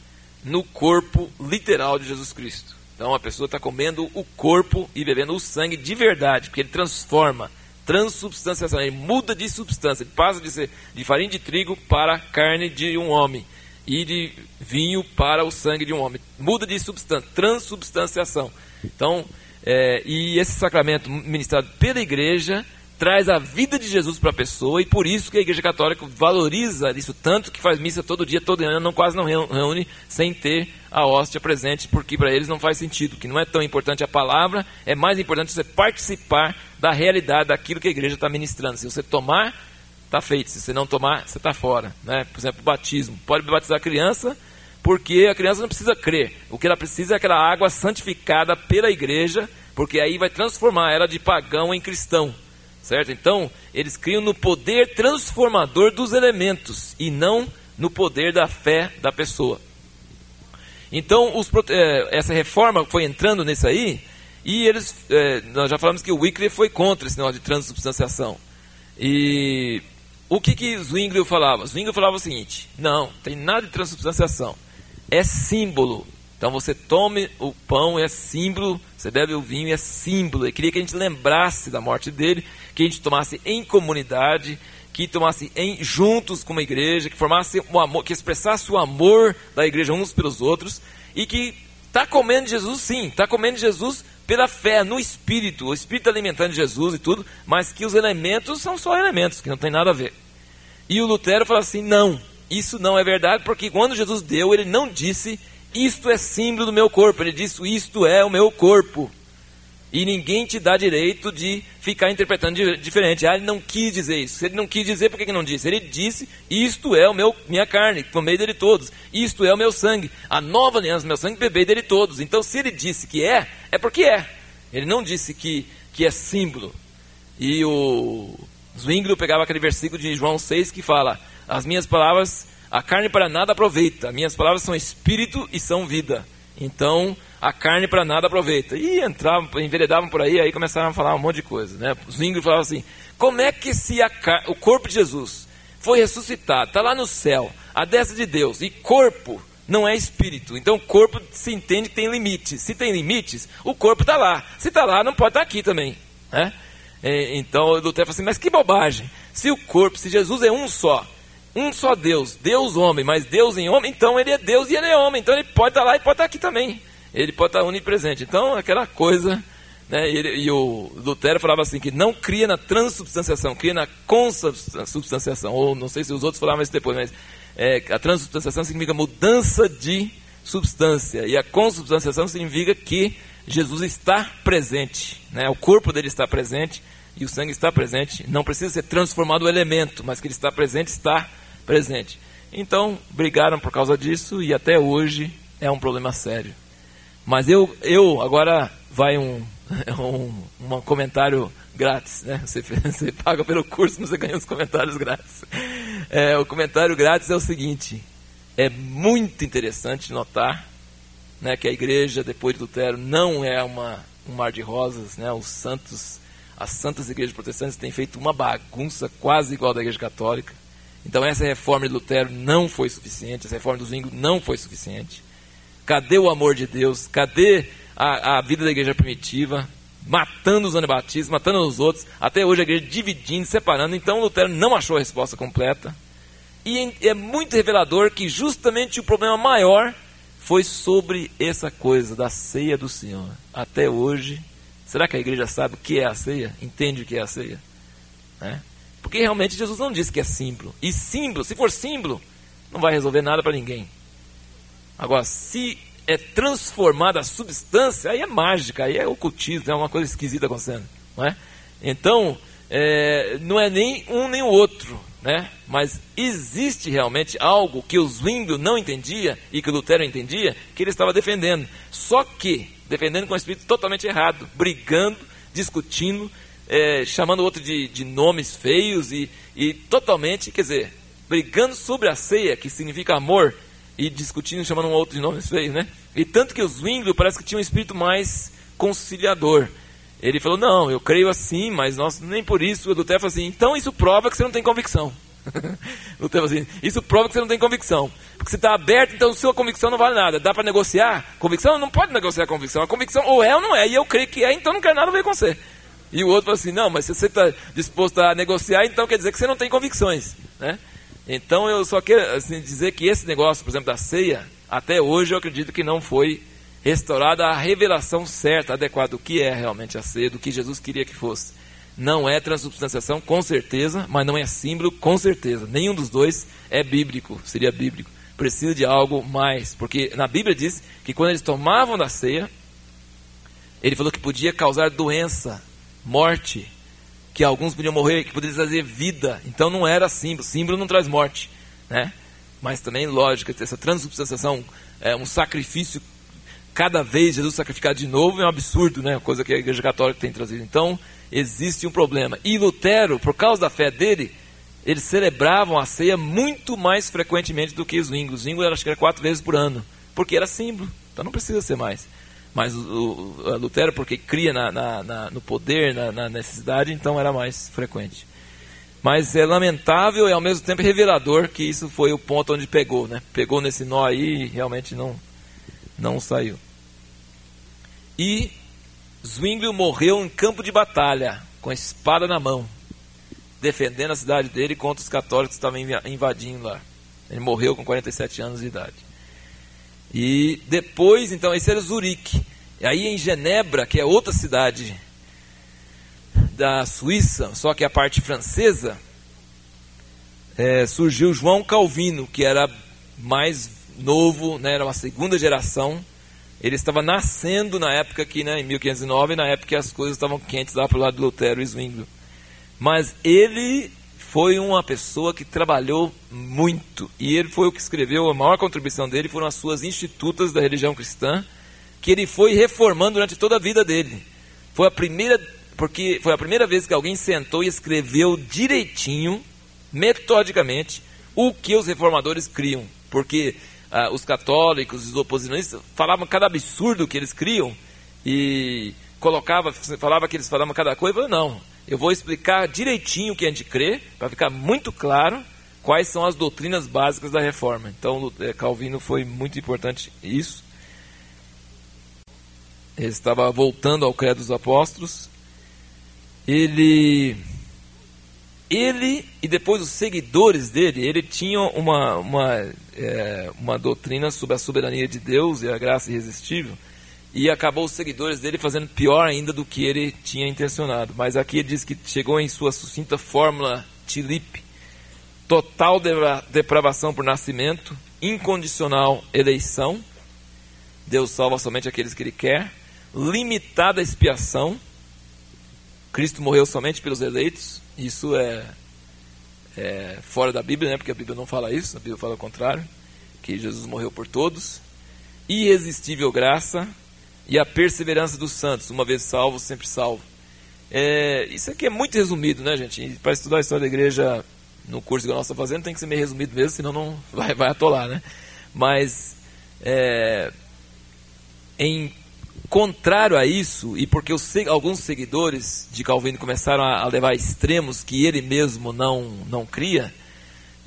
no corpo literal de Jesus Cristo. Então a pessoa está comendo o corpo e bebendo o sangue de verdade, porque ele transforma, transubstanciação, ele muda de substância, ele passa de ser de farinha de trigo para carne de um homem e de vinho para o sangue de um homem. Muda de substância, transubstanciação. Então, é, e esse sacramento ministrado pela igreja traz a vida de Jesus para a pessoa e por isso que a igreja católica valoriza isso tanto que faz missa todo dia, todo ano, não, quase não reúne sem ter a hóstia presente, porque para eles não faz sentido, que não é tão importante a palavra, é mais importante você participar da realidade daquilo que a igreja está ministrando. Se você tomar está feito. Se você não tomar, você está fora. Né? Por exemplo, batismo. Pode batizar a criança, porque a criança não precisa crer. O que ela precisa é aquela água santificada pela igreja, porque aí vai transformar ela de pagão em cristão. Certo? Então, eles criam no poder transformador dos elementos e não no poder da fé da pessoa. Então, os, é, essa reforma foi entrando nisso aí, e eles, é, nós já falamos que o Wycliffe foi contra esse negócio de transubstanciação. E o que que Zwingli falava? Zwingli falava o seguinte: não, tem nada de transubstanciação, é símbolo. Então você tome o pão, é símbolo, você bebe o vinho, é símbolo. Ele queria que a gente lembrasse da morte dele, que a gente tomasse em comunidade, que tomasse em, juntos como igreja, que formasse o amor, que expressasse o amor da igreja uns pelos outros e que está comendo Jesus sim, está comendo Jesus pela fé no Espírito, o Espírito alimentando Jesus e tudo, mas que os elementos são só elementos, que não tem nada a ver. E o Lutero fala assim: não, isso não é verdade, porque quando Jesus deu, ele não disse isto é símbolo do meu corpo, ele disse isto é o meu corpo. E ninguém te dá direito de ficar interpretando diferente. Ah, ele não quis dizer isso. Ele não quis dizer, por que, não disse? Ele disse: Isto é o meu, minha carne, comei dele todos. Isto é o meu sangue. A nova aliança, meu sangue, bebei dele todos. Então, se ele disse que é, é porque é. Ele não disse que, que é símbolo. E o Zwinglio pegava aquele versículo de João 6 que fala: As minhas palavras, a carne para nada aproveita. Minhas palavras são espírito e são vida. Então, a carne para nada aproveita. E entravam, enveredavam por aí, aí começaram a falar um monte de coisa. Né? Os índios falavam assim: como é que se a, o corpo de Jesus foi ressuscitado, está lá no céu, a destra de Deus, e corpo não é espírito. Então, o corpo se entende que tem limites. Se tem limites, o corpo está lá. Se está lá, não pode estar tá aqui também. Né? É, então, o Lutero fala assim: mas que bobagem. Se o corpo, se Jesus é um só, um só Deus, Deus homem, mas Deus em homem, então ele é Deus e ele é homem. Então, ele pode estar lá e pode estar aqui também ele pode estar onipresente. Então, aquela coisa, né, e, ele, e o Lutero falava assim, que não cria na transubstanciação, cria na consubstanciação, ou não sei se os outros falavam isso depois, mas é, a transubstanciação significa mudança de substância, e a consubstanciação significa que Jesus está presente, né, o corpo dele está presente, e o sangue está presente, não precisa ser transformado o elemento, mas que ele está presente, está presente. Então, brigaram por causa disso, e até hoje é um problema sério. Mas eu, eu agora vai um, um, um comentário grátis, né? Você, você paga pelo curso, mas você ganha os comentários grátis. É, o comentário grátis é o seguinte: é muito interessante notar né, que a igreja, depois de Lutero, não é uma, um mar de rosas, né? Os santos, as santas igrejas protestantes têm feito uma bagunça quase igual da igreja católica. Então essa reforma de Lutero não foi suficiente, essa reforma do Zwingli não foi suficiente. Cadê o amor de Deus? Cadê a, a vida da igreja primitiva? Matando os anabatistas, matando os outros. Até hoje a igreja dividindo, separando. Então Lutero não achou a resposta completa. E é muito revelador que justamente o problema maior foi sobre essa coisa da ceia do Senhor. Até hoje, será que a igreja sabe o que é a ceia? Entende o que é a ceia? É? Porque realmente Jesus não disse que é símbolo. E símbolo, se for símbolo, não vai resolver nada para ninguém. Agora, se é transformada a substância, aí é mágica, aí é ocultismo, é uma coisa esquisita acontecendo. Não é? Então, é, não é nem um nem o outro, né? mas existe realmente algo que o Zwingli não entendia e que Lutero entendia, que ele estava defendendo. Só que, defendendo com um espírito totalmente errado, brigando, discutindo, é, chamando o outro de, de nomes feios e, e totalmente, quer dizer, brigando sobre a ceia, que significa amor, e discutindo, chamando um outro de nomes feios, né? E tanto que o Zwingli parece que tinha um espírito mais conciliador. Ele falou, não, eu creio assim, mas nós, nem por isso. O Lutero falou assim, então isso prova que você não tem convicção. Lutero falou assim, isso prova que você não tem convicção. Porque você está aberto, então sua convicção não vale nada. Dá para negociar? Convicção? Não pode negociar convicção. A convicção ou é ou não é, e eu creio que é, então não quero nada a ver com você. E o outro falou assim, não, mas se você está disposto a negociar, então quer dizer que você não tem convicções. Né? Então eu só quero assim, dizer que esse negócio, por exemplo, da ceia, até hoje eu acredito que não foi restaurada a revelação certa, adequada do que é realmente a ceia, do que Jesus queria que fosse. Não é transubstanciação, com certeza, mas não é símbolo, com certeza. Nenhum dos dois é bíblico, seria bíblico. Precisa de algo mais, porque na Bíblia diz que quando eles tomavam da ceia, ele falou que podia causar doença, morte, que alguns podiam morrer, que poderia trazer vida. Então não era símbolo. Símbolo não traz morte. Né? Mas também, lógico, essa transubstanciação é um sacrifício. Cada vez Jesus sacrificar de novo é um absurdo, né? coisa que a Igreja Católica tem trazido. Então, existe um problema. E Lutero, por causa da fé dele, eles celebravam a ceia muito mais frequentemente do que os Zwingli. O Zwingli acho que era quatro vezes por ano, porque era símbolo, então não precisa ser mais. Mas o, porque cria na, na, na, no poder, na, necessidade, então era mais frequente. Mas é lamentável e ao mesmo tempo revelador que isso foi o ponto onde pegou, né? Pegou nesse nó aí e realmente não, não saiu. E Zwingli morreu em campo de batalha, com a espada na mão, defendendo a cidade dele contra os católicos que estavam invadindo lá. Ele morreu com 47 anos de idade. E depois, então, esse era Zurique. E aí em Genebra, que é outra cidade da Suíça, só que a parte francesa, é, surgiu João Calvino, que era mais novo, né, era uma segunda geração. Ele estava nascendo na época que, né, em 1509, na época que as coisas estavam quentes lá para o lado de Lutero e Zwingli. Mas ele foi uma pessoa que trabalhou muito. E ele foi o que escreveu, a maior contribuição dele foram as suas institutas da religião cristã, que ele foi reformando durante toda a vida dele. Foi a primeira, porque foi a primeira vez que alguém sentou e escreveu direitinho, metodicamente, o que os reformadores criam. Porque ah, os católicos, os oposicionistas, falavam cada absurdo que eles criam e colocava, falava que eles falavam cada coisa, não eu vou explicar direitinho o que a gente crê, para ficar muito claro quais são as doutrinas básicas da reforma. Então, é, Calvino foi muito importante isso. Ele estava voltando ao credo dos apóstolos. Ele, ele e depois os seguidores dele, ele tinha uma, uma, é, uma doutrina sobre a soberania de Deus e a graça irresistível e acabou os seguidores dele fazendo pior ainda do que ele tinha intencionado. Mas aqui ele diz que chegou em sua sucinta fórmula Tilipe: total depravação por nascimento, incondicional eleição, Deus salva somente aqueles que ele quer, limitada expiação, Cristo morreu somente pelos eleitos, isso é, é fora da Bíblia, né? porque a Bíblia não fala isso, a Bíblia fala o contrário, que Jesus morreu por todos, irresistível graça, e a perseverança dos santos, uma vez salvo, sempre salvo. É, isso aqui é muito resumido, né, gente? Para estudar a história da igreja no curso que nós estamos fazendo, tem que ser meio resumido mesmo, senão não vai, vai atolar, né? Mas, é, em contrário a isso, e porque alguns seguidores de Calvino começaram a, a levar extremos que ele mesmo não, não cria,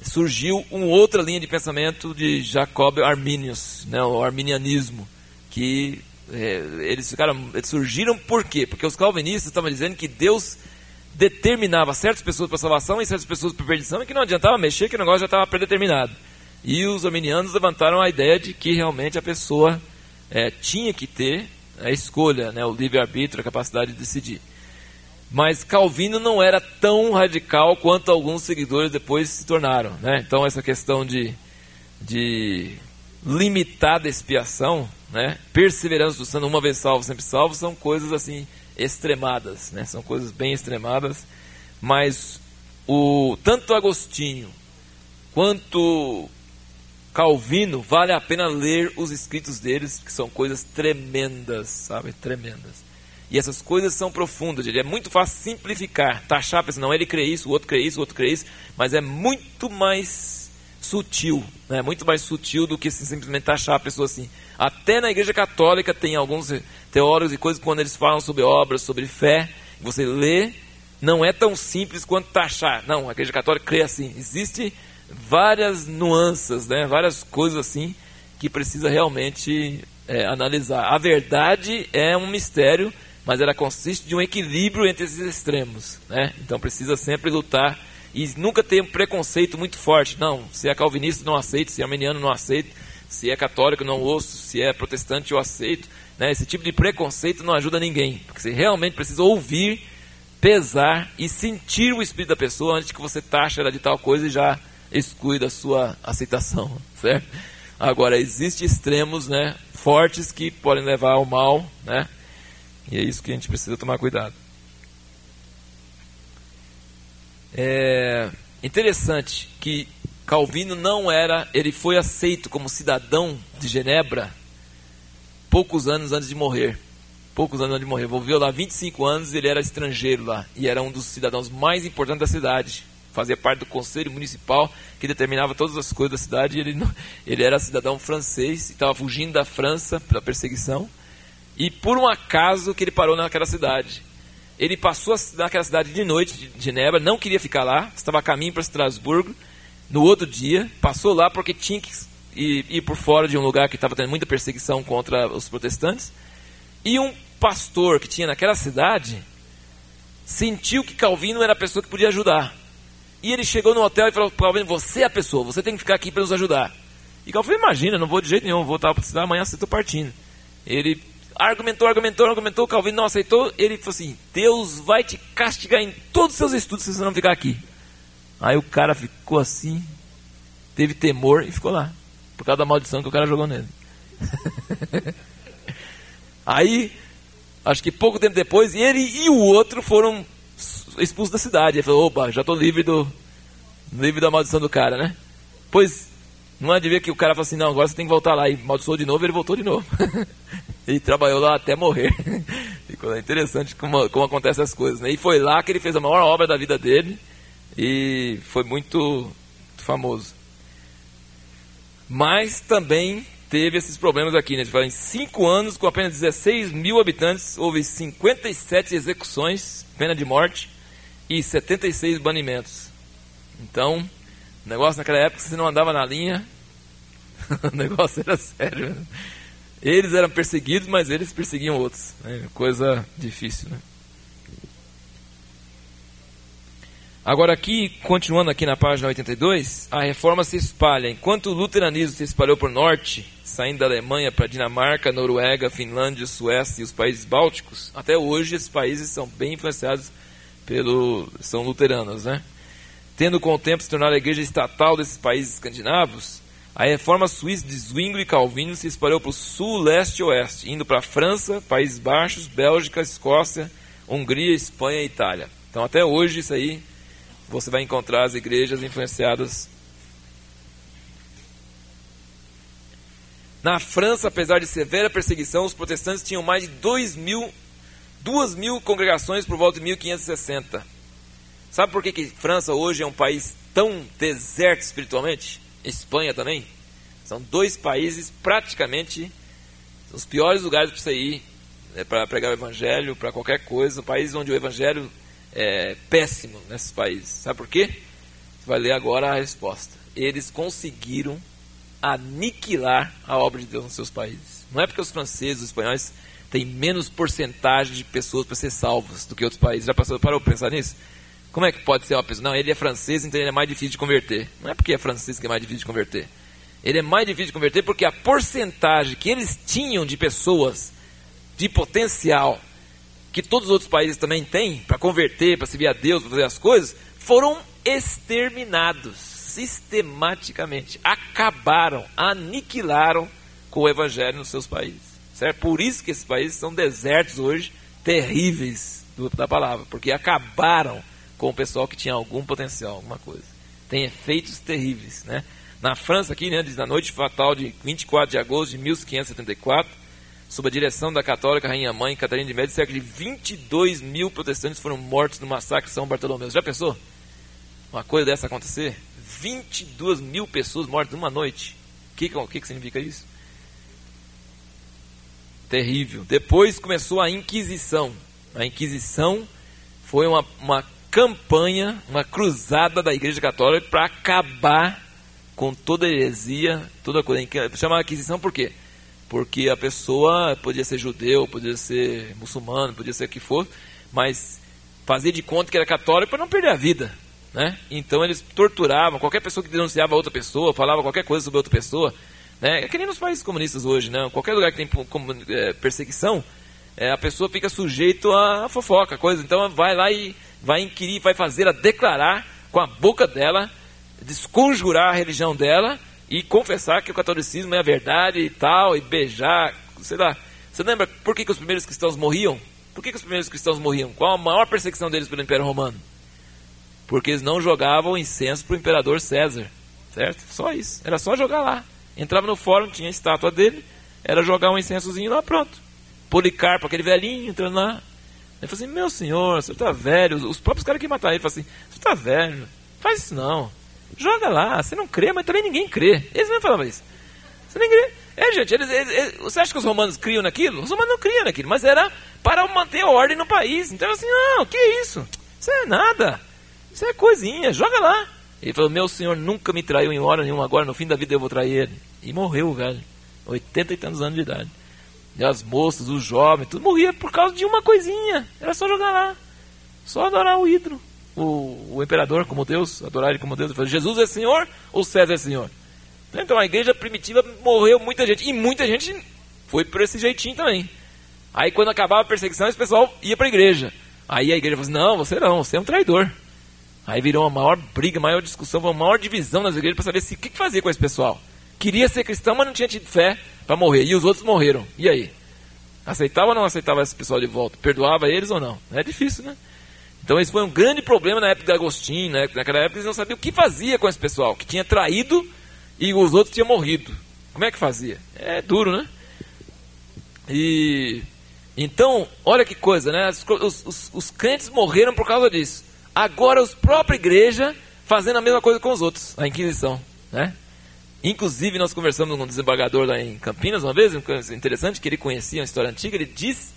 surgiu uma outra linha de pensamento de Jacob Arminius, né, o arminianismo, que eles ficaram, eles surgiram por quê? Porque os calvinistas estavam dizendo que Deus determinava certas pessoas para salvação e certas pessoas para perdição e que não adiantava mexer, que o negócio já estava predeterminado. E os arminianos levantaram a ideia de que realmente a pessoa é, tinha que ter a escolha, né, o livre-arbítrio, a capacidade de decidir. Mas Calvino não era tão radical quanto alguns seguidores depois se tornaram. Né? Então, essa questão de, de limitada expiação né? Perseverança do santo, uma vez salvo, sempre salvo, são coisas assim extremadas, né? São coisas bem extremadas, mas o tanto Agostinho quanto Calvino vale a pena ler os escritos deles, que são coisas tremendas, sabe? Tremendas. E essas coisas são profundas, gente. É muito fácil simplificar, taxar, pensar, não, ele crê isso, o outro crê isso, o outro crê isso, mas é muito mais sutil, né? muito mais sutil do que simplesmente achar a pessoa assim. Até na igreja católica tem alguns teólogos e coisas quando eles falam sobre obras, sobre fé, você lê, não é tão simples quanto taxar. Não, a igreja católica crê assim. Existem várias nuances, né? várias coisas assim que precisa realmente é, analisar. A verdade é um mistério, mas ela consiste de um equilíbrio entre esses extremos. Né? Então precisa sempre lutar e nunca ter um preconceito muito forte. Não, se é calvinista não aceito, se é armeniano não aceito, se é católico não ouço, se é protestante eu aceito. Né? Esse tipo de preconceito não ajuda ninguém, porque você realmente precisa ouvir, pesar e sentir o espírito da pessoa antes que você taxe ela de tal coisa e já exclui da sua aceitação, certo? Agora, existem extremos né, fortes que podem levar ao mal, né? E é isso que a gente precisa tomar cuidado. É interessante que Calvino não era, ele foi aceito como cidadão de Genebra poucos anos antes de morrer. Poucos anos antes de morrer. Viveu lá 25 anos, ele era estrangeiro lá e era um dos cidadãos mais importantes da cidade. fazia parte do conselho municipal que determinava todas as coisas da cidade. ele, não, ele era cidadão francês, estava fugindo da França pela perseguição. E por um acaso que ele parou naquela cidade. Ele passou naquela cidade de noite, de Genebra, não queria ficar lá, estava a caminho para Estrasburgo. No outro dia, passou lá porque tinha que ir, por fora de um lugar que estava tendo muita perseguição contra os protestantes. E um pastor que tinha naquela cidade sentiu que Calvino era a pessoa que podia ajudar. E ele chegou no hotel e falou: Calvino, você é a pessoa, você tem que ficar aqui para nos ajudar. E Calvino, imagina, não vou de jeito nenhum, vou estar para amanhã cedo estou partindo. Ele argumentou, argumentou, argumentou, Calvino não aceitou. Ele falou assim: Deus vai te castigar em todos os seus estudos se você não ficar aqui. Aí o cara ficou assim, teve temor e ficou lá, por causa da maldição que o cara jogou nele. Aí acho que pouco tempo depois, ele e o outro foram expulsos da cidade. Ele falou, opa, já estou livre do livre da maldição do cara, né? Pois, não é de ver que o cara falou assim, não, agora você tem que voltar lá. E maldiçoou de novo, ele voltou de novo. ele trabalhou lá até morrer. Ficou interessante como, como acontecem as coisas, né? E foi lá que ele fez a maior obra da vida dele. E foi muito, famoso. Mas também teve esses problemas aqui. Né? Em cinco anos, com apenas 16 mil habitantes, houve 57 execuções, pena de morte, e 76 banimentos. Então, o negócio naquela época, você não andava na linha, o negócio era sério. Né? Eles eram perseguidos, mas eles perseguiam outros. Né? Coisa difícil, né? Agora aqui, continuando aqui na página 82, a reforma se espalha. Enquanto o luteranismo se espalhou por norte, saindo da Alemanha para Dinamarca, Noruega, Finlândia, Suécia e os países bálticos, até hoje esses países são bem influenciados pelo são luteranos, né? Tendo com o tempo se tornado a igreja estatal desses países escandinavos, a reforma suíça de Zwingli e Calvino se espalhou para o sul, leste e oeste, indo para a França, Países Baixos, Bélgica, Escócia, Hungria, Espanha e Itália. Então até hoje isso aí você vai encontrar as igrejas influenciadas. Na França, apesar de severa perseguição, os protestantes tinham mais de 2 mil, 2 mil congregações por volta de 1560. Sabe por que, que França hoje é um país tão deserto espiritualmente? Espanha também? São dois países praticamente os piores lugares para você ir né, para pregar o evangelho, para qualquer coisa. Um país onde o evangelho é, péssimo nesses países. Sabe por quê? Você vai ler agora a resposta. Eles conseguiram aniquilar a obra de Deus nos seus países. Não é porque os franceses, os espanhóis têm menos porcentagem de pessoas para ser salvos do que outros países. Já passou para pensar nisso? Como é que pode ser uma pessoa? Não, ele é francês, então ele é mais difícil de converter. Não é porque é francês que é mais difícil de converter. Ele é mais difícil de converter porque a porcentagem que eles tinham de pessoas de potencial que todos os outros países também têm, para converter, para servir a Deus, para fazer as coisas, foram exterminados sistematicamente. Acabaram, aniquilaram com o evangelho nos seus países. Certo? Por isso que esses países são desertos hoje, terríveis do, da palavra, porque acabaram com o pessoal que tinha algum potencial, alguma coisa. Tem efeitos terríveis, né? Na França aqui, né, diz na noite fatal de 24 de agosto de 1574, sob a direção da católica Rainha Mãe Catarina de Médici, cerca de 22 mil protestantes foram mortos no massacre de São Bartolomeu. Já pensou? Uma coisa dessa acontecer? 22 mil pessoas mortas numa noite. O que, que, que significa isso? Terrível. Depois começou a Inquisição. A Inquisição foi uma, uma campanha, uma cruzada da Igreja Católica para acabar com toda heresia, toda coisa. Chama Inquisição por quê? porque a pessoa podia ser judeu, podia ser muçulmano, podia ser o que for, mas fazia de conta que era católico para não perder a vida. Né? Então eles torturavam qualquer pessoa que denunciava outra pessoa, falava qualquer coisa sobre outra pessoa. Né? É que nem nos países comunistas hoje, né? qualquer lugar que tem é, perseguição, é, a pessoa fica sujeito a fofoca, coisa. Então vai lá e vai inquirir, vai fazer a declarar com a boca dela, desconjurar a religião dela e confessar que o catolicismo é a verdade e tal, e beijar, sei lá. Você lembra por que, que os primeiros cristãos morriam? Por que, que os primeiros cristãos morriam? Qual a maior perseguição deles pelo Império Romano? Porque eles não jogavam incenso para o imperador César, certo? Só isso. Era só jogar lá. Entrava no fórum, tinha a estátua dele, era jogar um incensozinho lá, pronto. Policarpo, aquele velhinho, entrando lá. Ele falou assim: Meu senhor, você está velho. Os próprios caras que mataram ele falaram assim: Você está velho, faz isso não. Joga lá, você não crê, mas também ninguém crê. Eles mesmo falavam isso. Você nem crê. É, gente, eles, eles, eles, você acha que os romanos criam naquilo? Os romanos não criam naquilo, mas era para manter a ordem no país. Então, assim, não, que isso? Isso é nada. Isso é coisinha, joga lá. Ele falou, meu senhor nunca me traiu em hora nenhuma, agora no fim da vida eu vou trair ele. E morreu, velho. 80 e tantos anos de idade. E as moças, os jovens, tudo morria por causa de uma coisinha. Era só jogar lá. Só adorar o ídolo. O, o imperador como Deus, adorar ele como Deus. Jesus é Senhor ou César é Senhor? Então a igreja primitiva morreu muita gente. E muita gente foi por esse jeitinho também. Aí quando acabava a perseguição, esse pessoal ia para a igreja. Aí a igreja falou assim, não, você não, você é um traidor. Aí virou uma maior briga, maior discussão, uma maior divisão nas igrejas para saber se, o que, fazia com esse pessoal. Queria ser cristão, mas não tinha tido fé para morrer. E os outros morreram. E aí? Aceitava ou não aceitava esse pessoal de volta? Perdoava eles ou não? É difícil, né? Então esse foi um grande problema na época de Agostinho, né? naquela época eles não sabiam o que fazia com esse pessoal, que tinha traído e os outros tinham morrido. Como é que fazia? É duro, né? E então, olha que coisa, né? Os, os, os crentes morreram por causa disso. Agora os própria igreja fazendo a mesma coisa com os outros, a Inquisição, né? Inclusive, nós conversamos com um desembargador lá em Campinas uma vez, interessante, que ele conhecia uma história antiga. Ele disse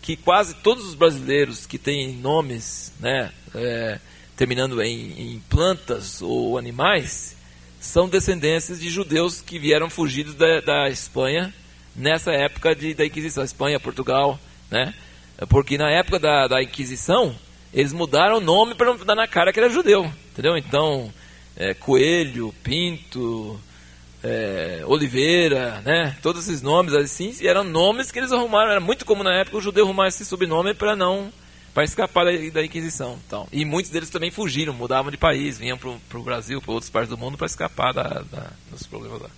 que quase todos os brasileiros que têm nomes né, é, terminando em, em, plantas ou animais são descendências de judeus que vieram fugidos da, da Espanha nessa época de, da Inquisição. Espanha, Portugal, né? Porque na época da, da Inquisição, eles mudaram o nome para não dar na cara que era judeu, entendeu? Então, é, Coelho, Pinto, é, Oliveira, né? Todos esses nomes assim, eram nomes que eles arrumaram. Era muito comum na época o judeu arrumar esse sobrenome para não para escapar da, da Inquisição. Então. E muitos deles também fugiram, mudavam de país, vinham para o Brasil, para outras partes do mundo para escapar da, da, dos problemas lá.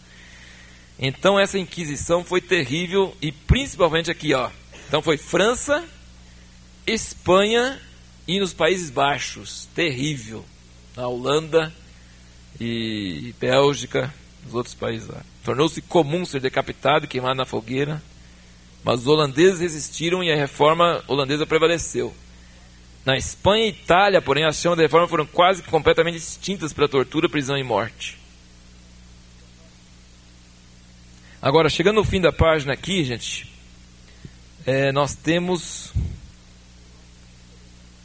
Então essa Inquisição foi terrível e principalmente aqui, ó. Então foi França, Espanha e nos Países Baixos, terrível. Na Holanda e Bélgica, nos outros países lá. Tornou-se comum ser decapitado e queimado na fogueira, mas os holandeses resistiram e a reforma holandesa prevaleceu. Na Espanha e Itália, porém, as chamas da reforma foram quase completamente extintas pela tortura, prisão e morte. Agora, chegando no fim da página aqui, gente, é, nós temos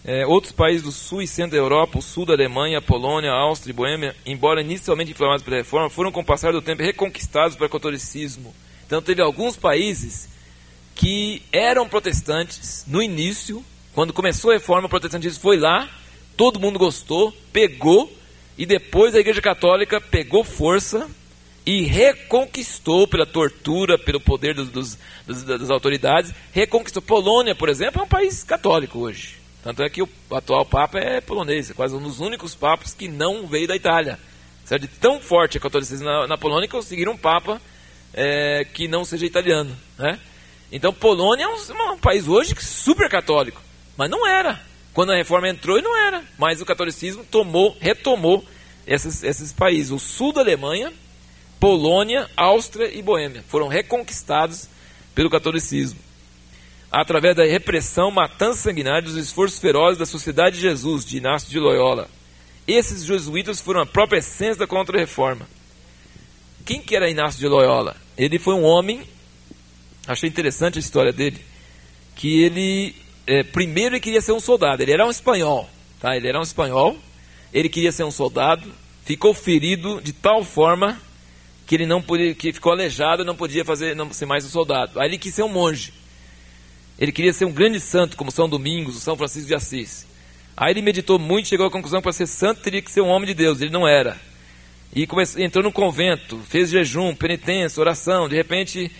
é, outros países do sul e centro da Europa, o sul da Alemanha, Polônia, Áustria e Boêmia, embora inicialmente inflamados pela reforma, foram com o passar do tempo reconquistados pelo catolicismo. Então teve alguns países que eram protestantes no início, quando começou a reforma, o protestantismo foi lá, todo mundo gostou, pegou, e depois a Igreja Católica pegou força e reconquistou pela tortura, pelo poder dos, dos, dos, das autoridades, reconquistou. Polônia, por exemplo, é um país católico hoje. Tanto é que o atual Papa é polonês, é quase um dos únicos papas que não veio da Itália. Certo? De tão forte a catolicismo na, na Polônia conseguiram um Papa é, que não seja italiano. Né? Então, Polônia é um, um país hoje super católico, mas não era. Quando a reforma entrou, não era. Mas o catolicismo tomou, retomou esses, esses países. O sul da Alemanha, Polônia, Áustria e Boêmia foram reconquistados pelo catolicismo através da repressão, matança sanguinária dos esforços ferozes da Sociedade de Jesus, de Inácio de Loyola. Esses jesuítas foram a própria essência da contra-reforma. Quem que era Inácio de Loyola? Ele foi um homem, achei interessante a história dele, que ele, é, primeiro ele queria ser um soldado, ele era um espanhol, tá? ele era um espanhol, ele queria ser um soldado, ficou ferido de tal forma que ele não podia, que ficou aleijado, não podia fazer, não ser mais um soldado. Aí ele quis ser um monge. Ele queria ser um grande santo, como São Domingos, São Francisco de Assis. Aí ele meditou muito chegou à conclusão que para ser santo teria que ser um homem de Deus. Ele não era. E entrou no convento, fez jejum, penitência, oração. De repente,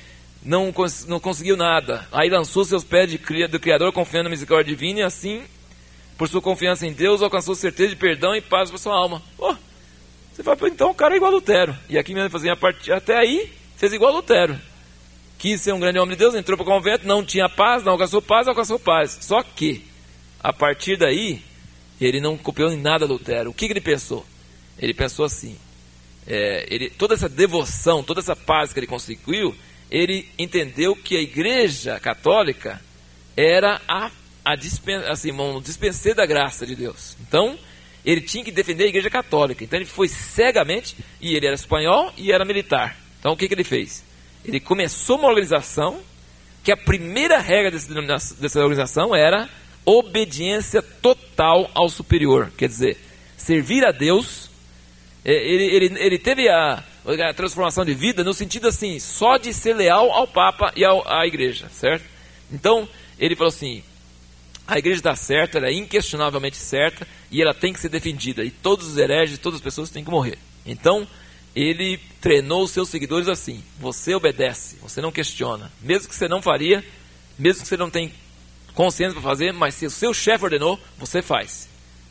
não, não conseguiu nada. Aí lançou seus pés de, do Criador, confiando na misericórdia divina, e assim, por sua confiança em Deus, alcançou certeza de perdão e paz para sua alma. Oh, você fala, então o cara é igual a Lutero. E aqui mesmo fazia parte, até aí, fez igual a Lutero quis ser um grande homem de Deus, entrou para o convento, não tinha paz, não alcançou paz, alcançou paz. Só que, a partir daí, ele não copiou em nada Lutero. O que, que ele pensou? Ele pensou assim: é, ele, toda essa devoção, toda essa paz que ele conseguiu, ele entendeu que a Igreja Católica era a, a dispen, assim, um da graça de Deus. Então, ele tinha que defender a igreja católica. Então ele foi cegamente, e ele era espanhol e era militar. Então o que, que ele fez? Ele começou uma organização que a primeira regra dessa organização era obediência total ao superior. Quer dizer, servir a Deus. É, ele, ele, ele teve a, a transformação de vida no sentido assim, só de ser leal ao Papa e ao, à igreja, certo? Então, ele falou assim: a igreja está certa, ela é inquestionavelmente certa e ela tem que ser defendida. E todos os hereges, todas as pessoas têm que morrer. Então, ele treinou os seus seguidores assim: você obedece, você não questiona. Mesmo que você não faria, mesmo que você não tenha consciência para fazer, mas se o seu chefe ordenou, você faz.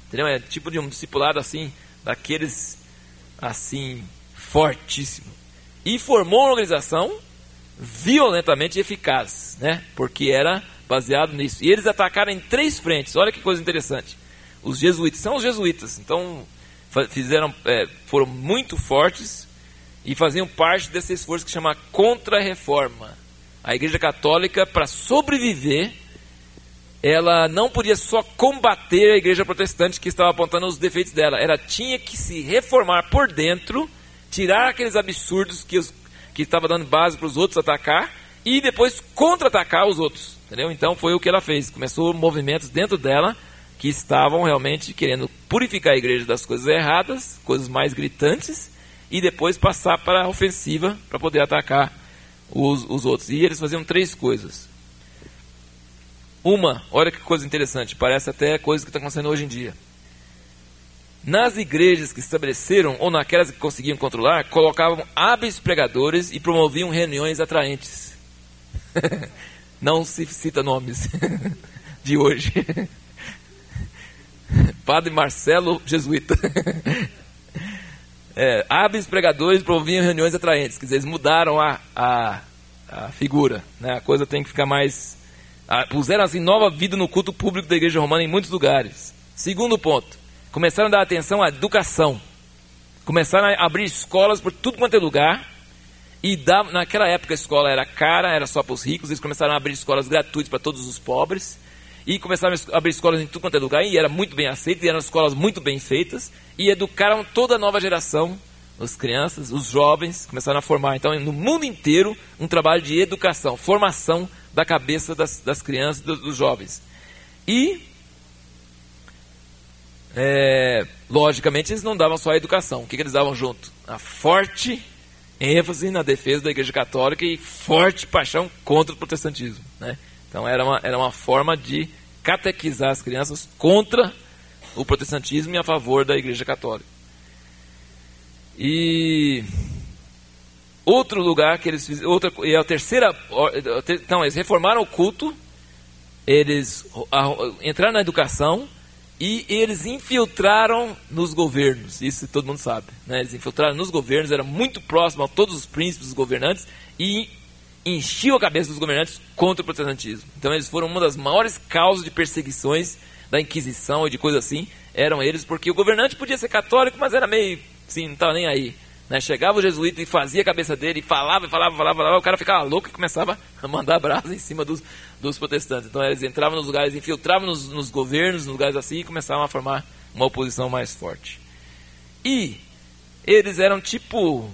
Entendeu? É tipo de um discipulado assim, daqueles assim, fortíssimo. E formou uma organização violentamente eficaz, né? Porque era baseado nisso. E eles atacaram em três frentes. Olha que coisa interessante. Os jesuítas são os jesuítas, então fizeram, é, foram muito fortes e faziam parte desse esforço que chama contra-reforma. A Igreja Católica, para sobreviver, ela não podia só combater a Igreja Protestante que estava apontando os defeitos dela. Ela tinha que se reformar por dentro, tirar aqueles absurdos que, os, que estava dando base para os outros atacar e depois contra-atacar os outros. Entendeu? Então foi o que ela fez. Começou movimentos dentro dela que estavam realmente querendo purificar a igreja das coisas erradas, coisas mais gritantes, e depois passar para a ofensiva para poder atacar os, os outros. E eles faziam três coisas. Uma, olha que coisa interessante, parece até coisa que está acontecendo hoje em dia. Nas igrejas que estabeleceram, ou naquelas que conseguiam controlar, colocavam hábeis pregadores e promoviam reuniões atraentes. Não se cita nomes de hoje. Padre Marcelo Jesuíta. É, hábeis pregadores promoviam reuniões atraentes. Quer dizer, eles mudaram a, a, a figura. Né? A coisa tem que ficar mais. A, puseram assim nova vida no culto público da igreja romana em muitos lugares. Segundo ponto, começaram a dar atenção à educação. Começaram a abrir escolas por tudo quanto é lugar. E da, naquela época a escola era cara, era só para os ricos. Eles começaram a abrir escolas gratuitas para todos os pobres. E começaram a abrir escolas em tudo quanto é lugar, e era muito bem aceito, e eram escolas muito bem feitas, e educaram toda a nova geração, as crianças, os jovens, começaram a formar, então, no mundo inteiro, um trabalho de educação, formação da cabeça das, das crianças, dos, dos jovens. E, é, logicamente, eles não davam só a educação, o que, que eles davam junto? A forte ênfase na defesa da Igreja Católica e forte paixão contra o protestantismo, né? Então era uma, era uma forma de catequizar as crianças contra o protestantismo e a favor da Igreja Católica. E outro lugar que eles fizeram, outra, e a terceira, então eles reformaram o culto, eles entraram na educação e eles infiltraram nos governos. Isso todo mundo sabe, né? Eles infiltraram nos governos, era muito próximo a todos os príncipes, os governantes e enchiam a cabeça dos governantes contra o protestantismo. Então eles foram uma das maiores causas de perseguições da Inquisição e de coisas assim, eram eles, porque o governante podia ser católico, mas era meio, assim, não estava nem aí. Né? Chegava o jesuíta e fazia a cabeça dele, e falava, falava, falava, falava, o cara ficava louco e começava a mandar brasa em cima dos, dos protestantes. Então eles entravam nos lugares, infiltravam nos, nos governos, nos lugares assim, e começavam a formar uma oposição mais forte. E eles eram tipo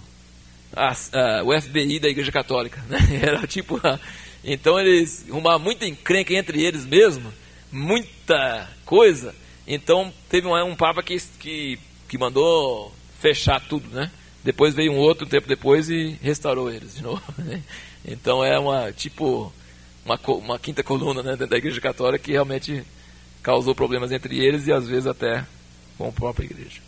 a, a, o FBI da Igreja Católica. Né? Era tipo. A, então eles arrumavam muita encrenca entre eles mesmo, muita coisa. Então teve um, um Papa que, que, que mandou fechar tudo, né? Depois veio um outro um tempo depois e restaurou eles de novo. Né? Então é uma tipo uma, uma quinta coluna né, da Igreja Católica que realmente causou problemas entre eles e às vezes até com a própria igreja.